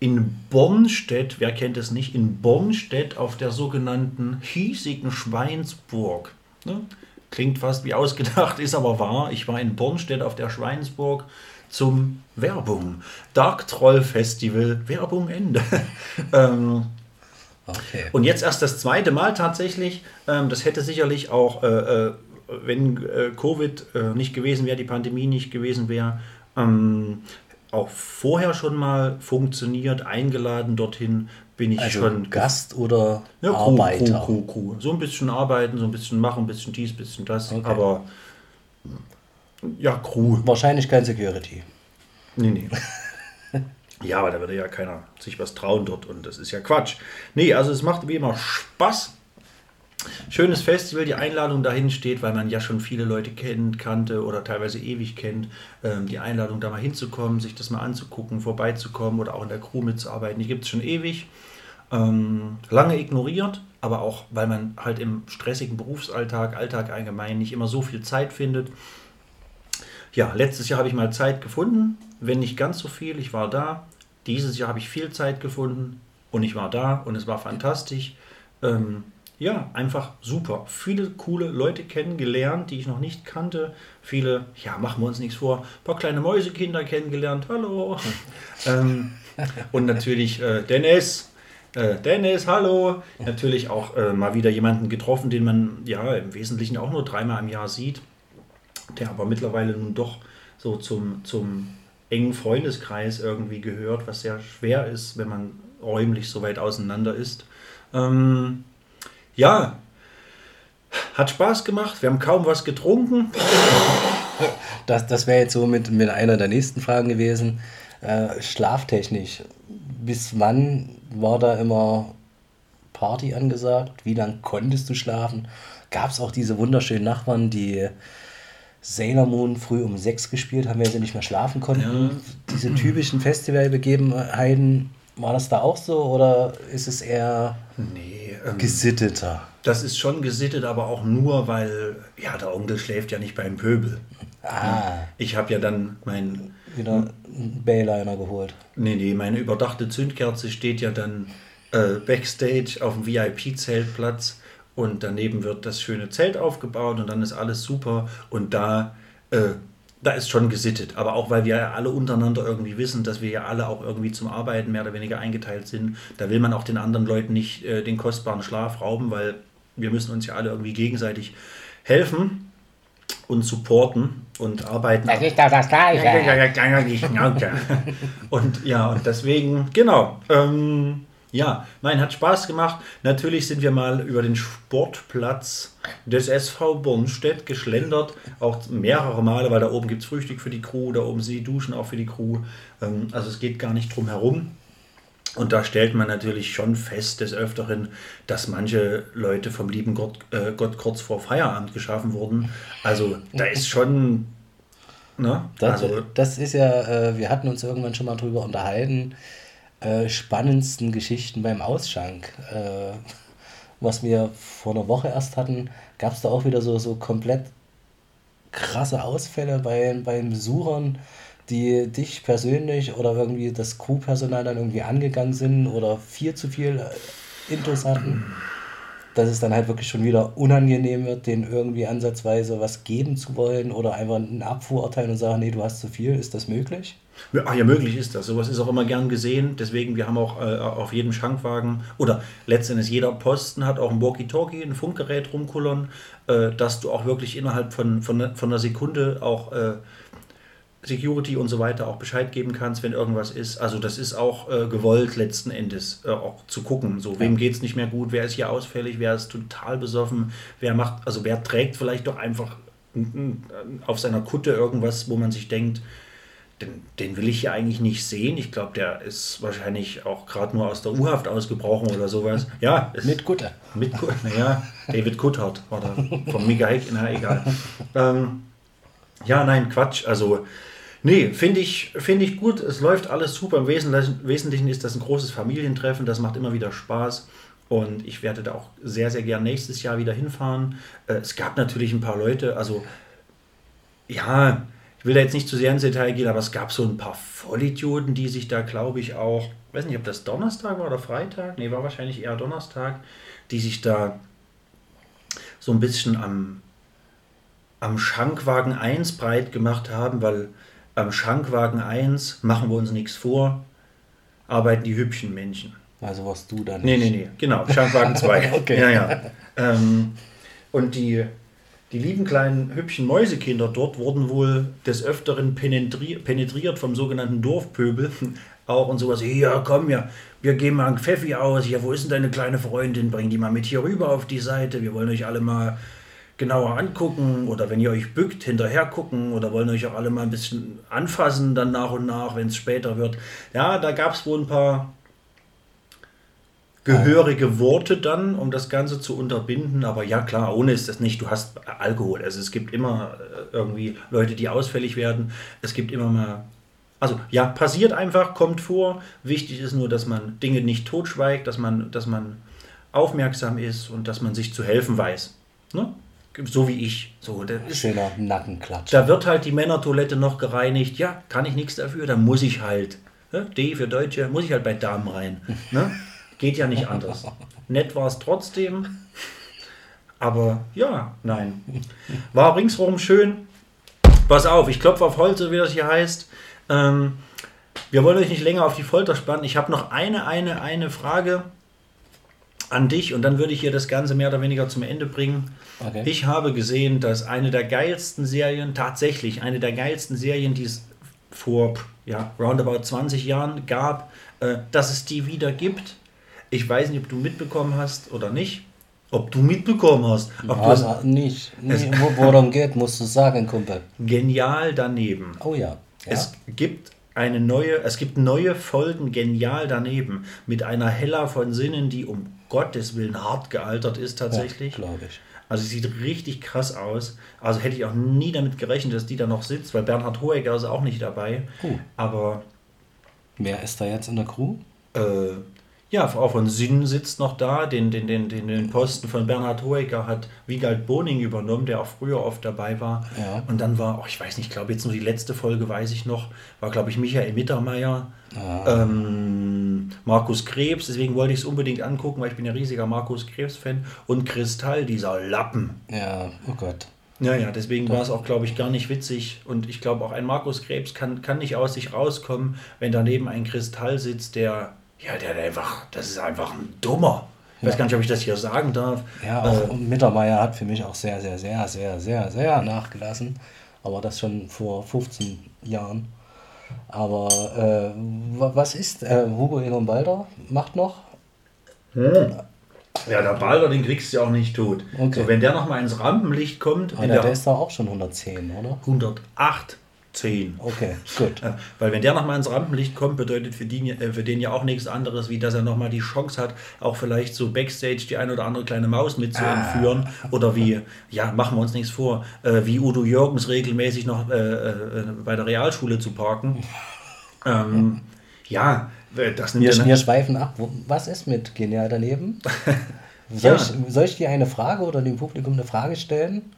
in Bornstedt, wer kennt es nicht, in Bornstedt auf der sogenannten hiesigen Schweinsburg. Ne? Klingt fast wie ausgedacht, ist aber wahr. Ich war in Bornstedt auf der Schweinsburg zum Werbung. Dark Troll Festival, Werbung Ende. ähm, Okay. und jetzt erst das zweite Mal tatsächlich. Ähm, das hätte sicherlich auch, äh, äh, wenn äh, Covid äh, nicht gewesen wäre, die Pandemie nicht gewesen wäre, ähm, auch vorher schon mal funktioniert. Eingeladen dorthin bin ich Also schon. Gast oder Ja, Crew, Arbeiter? Crew, Crew, Crew. So ein bisschen arbeiten, so ein bisschen machen, ein bisschen dies, ein bisschen das. Okay. Aber ja, Crew. Wahrscheinlich kein Security. Nee, nee. ja, aber da würde ja keiner sich was trauen dort und das ist ja Quatsch. Nee, also es macht wie immer Spaß. Schönes Festival, die Einladung dahin steht, weil man ja schon viele Leute kennt, kannte oder teilweise ewig kennt. Ähm, die Einladung da mal hinzukommen, sich das mal anzugucken, vorbeizukommen oder auch in der Crew mitzuarbeiten, die gibt es schon ewig. Ähm, lange ignoriert, aber auch, weil man halt im stressigen Berufsalltag, Alltag allgemein nicht immer so viel Zeit findet. Ja, letztes Jahr habe ich mal Zeit gefunden, wenn nicht ganz so viel. Ich war da. Dieses Jahr habe ich viel Zeit gefunden und ich war da und es war fantastisch. Ähm, ja, einfach super. Viele coole Leute kennengelernt, die ich noch nicht kannte. Viele, ja, machen wir uns nichts vor, ein paar kleine Mäusekinder kennengelernt. Hallo. ähm, und natürlich äh, Dennis. Äh, Dennis, hallo. Natürlich auch äh, mal wieder jemanden getroffen, den man ja im Wesentlichen auch nur dreimal im Jahr sieht der aber mittlerweile nun doch so zum, zum engen Freundeskreis irgendwie gehört, was sehr schwer ist, wenn man räumlich so weit auseinander ist. Ähm, ja, hat Spaß gemacht. Wir haben kaum was getrunken. Das, das wäre jetzt so mit, mit einer der nächsten Fragen gewesen. Äh, schlaftechnisch. Bis wann war da immer Party angesagt? Wie lange konntest du schlafen? Gab es auch diese wunderschönen Nachbarn, die Sailor Moon früh um sechs gespielt haben, wenn sie nicht mehr schlafen konnten? Diese typischen Festivalbegebenheiten, war das da auch so oder ist es eher Nee, gesitteter? das ist schon gesittet, aber auch nur, weil ja, der Onkel schläft ja nicht beim Pöbel. Ah, Ich habe ja dann mein wieder einen Bayliner geholt. Nee, nee, meine überdachte Zündkerze steht ja dann äh, backstage auf dem VIP-Zeltplatz und daneben wird das schöne Zelt aufgebaut und dann ist alles super und da, äh, da ist schon gesittet. Aber auch weil wir ja alle untereinander irgendwie wissen, dass wir ja alle auch irgendwie zum Arbeiten mehr oder weniger eingeteilt sind, da will man auch den anderen Leuten nicht äh, den kostbaren Schlaf rauben, weil wir müssen uns ja alle irgendwie gegenseitig helfen und supporten und arbeiten. Das ist doch das Gleiche. Und ja, und deswegen, genau. Ähm, ja, nein, hat Spaß gemacht. Natürlich sind wir mal über den Sportplatz des SV Bornstedt geschlendert. Auch mehrere Male, weil da oben gibt es Frühstück für die Crew, da oben sind die Duschen auch für die Crew. Ähm, also es geht gar nicht drum herum. Und da stellt man natürlich schon fest des Öfteren, dass manche Leute vom lieben Gott, äh, Gott kurz vor Feierabend geschaffen wurden. Also da ist schon. Ne? Das, also, das ist ja, äh, wir hatten uns irgendwann schon mal drüber unterhalten, äh, spannendsten Geschichten beim Ausschank. Äh, was wir vor einer Woche erst hatten, gab es da auch wieder so, so komplett krasse Ausfälle bei, bei Besuchern, die dich persönlich oder irgendwie das Crewpersonal dann irgendwie angegangen sind oder viel zu viel äh, Intus hatten. Dass es dann halt wirklich schon wieder unangenehm wird, denen irgendwie ansatzweise was geben zu wollen oder einfach einen Abfuhr erteilen und sagen, nee, du hast zu viel, ist das möglich? Ja, ach ja, möglich ist das. Sowas ist auch immer gern gesehen. Deswegen, wir haben auch äh, auf jedem Schankwagen oder letztendlich jeder Posten hat auch ein Walkie-Talkie, ein Funkgerät rumkullern, äh, dass du auch wirklich innerhalb von, von, von einer Sekunde auch äh, Security und so weiter auch Bescheid geben kannst, wenn irgendwas ist. Also das ist auch äh, gewollt letzten Endes, äh, auch zu gucken. So, wem geht es nicht mehr gut, wer ist hier ausfällig, wer ist total besoffen, wer macht, also wer trägt vielleicht doch einfach auf seiner Kutte irgendwas, wo man sich denkt, den, den will ich hier eigentlich nicht sehen. Ich glaube, der ist wahrscheinlich auch gerade nur aus der U-Haft ausgebrochen oder sowas. Ja, Mit Kutte. mit, Ku- naja, David Kuttert oder von Mika Heck, na egal. Ähm, ja, nein, Quatsch. Also, nee, finde ich, finde ich gut. Es läuft alles super. Im Wesentlichen, Wesentlichen ist das ein großes Familientreffen. Das macht immer wieder Spaß. Und ich werde da auch sehr, sehr gern nächstes Jahr wieder hinfahren. Äh, es gab natürlich ein paar Leute, also ja, ich will da jetzt nicht zu sehr ins Detail gehen, aber es gab so ein paar Vollidioten, die sich da, glaube ich, auch, weiß nicht, ob das Donnerstag war oder Freitag, nee, war wahrscheinlich eher Donnerstag, die sich da so ein bisschen am, am Schankwagen 1 breit gemacht haben, weil am Schankwagen 1 machen wir uns nichts vor, arbeiten die hübschen Männchen. Also was du dann Nee, nee, nee, genau, Schankwagen 2. Okay. Ja, ja. Ähm, und die, die lieben kleinen hübschen Mäusekinder dort wurden wohl des Öfteren penetri penetriert vom sogenannten Dorfpöbel. Auch und sowas, hier, komm, ja, wir geben mal einen Pfeffi aus, ja, wo ist denn deine kleine Freundin, bring die mal mit hier rüber auf die Seite, wir wollen euch alle mal genauer angucken oder wenn ihr euch bückt, hinterher gucken oder wollen euch auch alle mal ein bisschen anfassen dann nach und nach, wenn es später wird. Ja, da gab es wohl ein paar gehörige Worte dann, um das Ganze zu unterbinden. Aber ja, klar, ohne ist das nicht. Du hast Alkohol. Also es gibt immer äh, irgendwie Leute, die ausfällig werden. Es gibt immer mal. Also ja, passiert einfach, kommt vor. Wichtig ist nur, dass man Dinge nicht totschweigt, dass man, dass man aufmerksam ist und dass man sich zu helfen weiß. Ne? So wie ich. So, das ist, Schöner Nackenklatsch. da wird halt die Männertoilette noch gereinigt. Ja, kann ich nichts dafür, dann muss ich halt. Ne? D für Deutsche, muss ich halt bei Damen rein. Ne? Geht ja nicht anders. Nett war es trotzdem. Aber ja, nein. War ringsherum schön. Pass auf, ich klopfe auf Holz, wie das hier heißt. Ähm, wir wollen euch nicht länger auf die Folter spannen. Ich habe noch eine, eine, eine Frage an dich und dann würde ich hier das Ganze mehr oder weniger zum Ende bringen. Okay. Ich habe gesehen, dass eine der geilsten Serien, tatsächlich eine der geilsten Serien, die es vor ja, roundabout 20 Jahren gab, äh, dass es die wieder gibt. Ich weiß nicht, ob du mitbekommen hast oder nicht. Ob du mitbekommen hast. Ob du Also hast nicht. Nee, wo, worum geht, musst du sagen, Kumpel. genial daneben. Oh ja. ja. Es gibt eine neue, es gibt neue Folgen genial daneben mit einer Hella von Sinnen, die um Gottes Willen hart gealtert ist tatsächlich. glaube ich. Also sie sieht richtig krass aus. Also hätte ich auch nie damit gerechnet, dass die da noch sitzt, weil Bernhard Hoeker ist auch nicht dabei. Oh. Aber Wer ist da jetzt in der Crew? äh, ja, Frau von Sinn sitzt noch da. Den, den, den, den, den Posten von Bernhard Hoeker hat Wiegald Boning übernommen, der auch früher oft dabei war. Ja. Und dann war, oh, ich weiß nicht, ich glaube jetzt nur die letzte Folge, weiß ich noch, war glaube ich Michael Mittermeier, ähm, Markus Krebs, deswegen wollte ich es unbedingt angucken, weil ich bin ja riesiger Markus Krebs-Fan. Und Kristall, dieser Lappen. Ja, oh Gott. Ja, ja, deswegen war es auch, glaube ich, gar nicht witzig. Und ich glaube, auch ein Markus Krebs kann, kann nicht aus sich rauskommen, wenn daneben ein Kristall sitzt, der, ja, der, der einfach, das ist einfach ein Dummer. Ich weiß gar nicht, ob ich das hier sagen darf. Ja, auch Mittermeier hat für mich auch sehr, sehr, sehr, sehr, sehr, sehr nachgelassen. Aber das schon vor 15 Jahren. Aber äh, wa- was ist äh, Hugo Egon Balder? Macht noch? Ja, der Balder, den kriegst du ja auch nicht tot. Okay. So, wenn der nochmal ins Rampenlicht kommt, in Alter, der der ist doch auch schon 110, oder? 108, 10. Okay, gut. Ja, weil wenn der nochmal ins Rampenlicht kommt, bedeutet für den, äh, für den ja auch nichts anderes, wie dass er nochmal die Chance hat, auch vielleicht so Backstage die ein oder andere kleine Maus mit zu entführen. Oder wie, ja, machen wir uns nichts vor, äh, wie Udo Jürgens regelmäßig noch äh, äh, bei der Realschule zu parken. Ähm, ja, äh, das nimmt Wir, ja wir schweifen ab. Was ist mit Genial daneben? Soll, Ja. ich, soll ich dir eine Frage oder dem Publikum eine Frage stellen?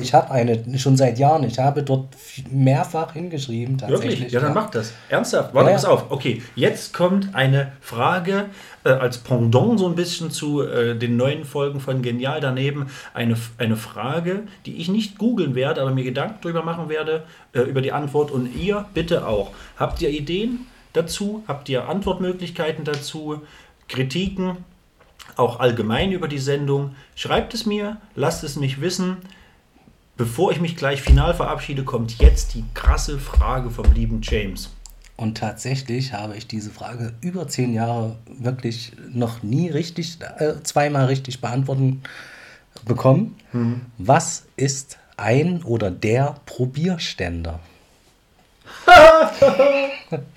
Ich habe eine schon seit Jahren. Ich habe dort mehrfach hingeschrieben. Wirklich? Ja, dann mach das. Ernsthaft? Warte, Ja, pass auf. Okay, jetzt kommt eine Frage äh, als Pendant so ein bisschen zu äh, den neuen Folgen von Genial daneben. Eine, eine Frage, die ich nicht googeln werde, aber mir Gedanken drüber machen werde, äh, über die Antwort. Und ihr bitte auch. Habt ihr Ideen dazu? Habt ihr Antwortmöglichkeiten dazu? Kritiken? Auch allgemein über die Sendung? Schreibt es mir, lasst es mich wissen. Bevor ich mich gleich final verabschiede, kommt jetzt die krasse Frage vom lieben James. Und tatsächlich habe ich diese Frage über zehn Jahre wirklich noch nie richtig, äh, zweimal richtig beantworten bekommen. Was ist ein oder der Probierständer?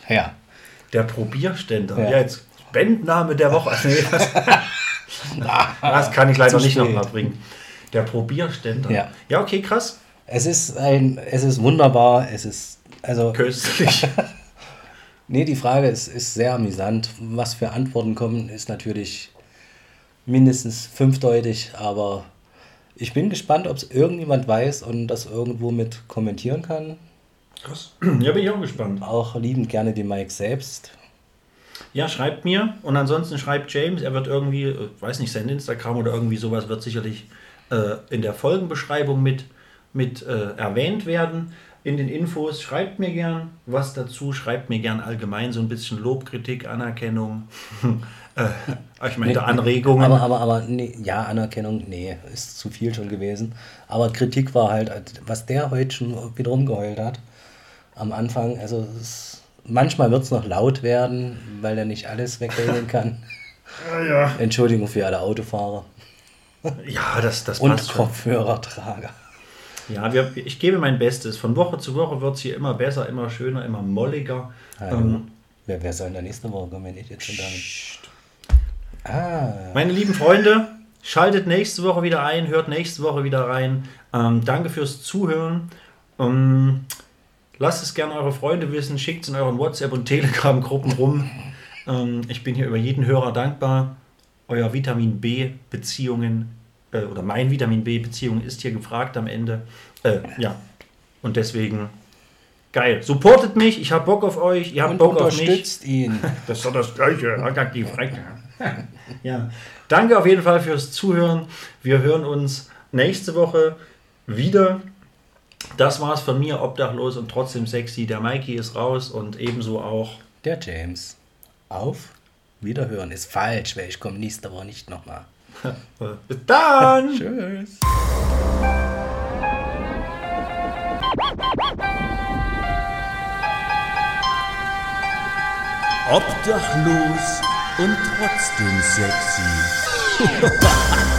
ja. Der Probierständer. Ja, Ja. jetzt Bandname der Woche. Das, kann ich leider nicht nochmal bringen. Der Probierständer. Ja. ja, okay, krass. Es ist ein, es ist wunderbar, es ist, also, Köstlich. nee, die Frage ist, ist sehr amüsant. Was für Antworten kommen, ist natürlich mindestens fünfdeutig, aber ich bin gespannt, ob es irgendjemand weiß und das irgendwo mit kommentieren kann. krass. Ja, bin ich auch gespannt. Auch liebend gerne die Mike selbst. Ja, schreibt mir und ansonsten schreibt James. Er wird irgendwie, äh, weiß nicht, sein Instagram oder irgendwie sowas wird sicherlich äh, in der Folgenbeschreibung mit, mit äh, erwähnt werden. In den Infos schreibt mir gern was dazu, schreibt mir gern allgemein so ein bisschen Lob, Kritik, Anerkennung, äh, ich meine Anregungen. Aber, aber, aber, nee, ja, Anerkennung, nee, ist zu viel schon gewesen. Aber Kritik war halt, was der heute schon wieder rumgeheult hat am Anfang. Also, es, manchmal wird es noch laut werden, weil er nicht alles wegreden kann. ja, Entschuldigung für alle Autofahrer ja, das, das und passt schon. Kopfhörertrager. Ja, wir, ich gebe mein Bestes. Von Woche zu Woche wird es hier immer besser, immer schöner, immer molliger. Ähm, wer, wer soll in der nächsten Woche kommen, wenn ich jetzt schon damit. Ah, Meine lieben Freunde, schaltet nächste Woche wieder ein, hört nächste Woche wieder rein. Ähm, danke fürs Zuhören. Ähm, lasst es gerne eure Freunde wissen, schickt es in euren WhatsApp- und Telegram-Gruppen rum. Ähm, ich bin hier über jeden Hörer dankbar. Euer Vitamin B-Beziehungen äh, oder mein Vitamin B-Beziehung ist hier gefragt am Ende. Äh, ja, und deswegen geil. Supportet mich, ich habe Bock auf euch, ihr habt und Bock auf mich. unterstützt ihn. Das ist doch das Gleiche. Die ja. Danke auf jeden Fall fürs Zuhören. Wir hören uns nächste Woche wieder. Das war's von mir, obdachlos und trotzdem sexy. Der Mikey ist raus und ebenso auch. Der James. Auf Wiederhören ist falsch, weil ich komme nächste Woche nicht nochmal. Bis dann! Tschüss. Obdachlos und trotzdem sexy.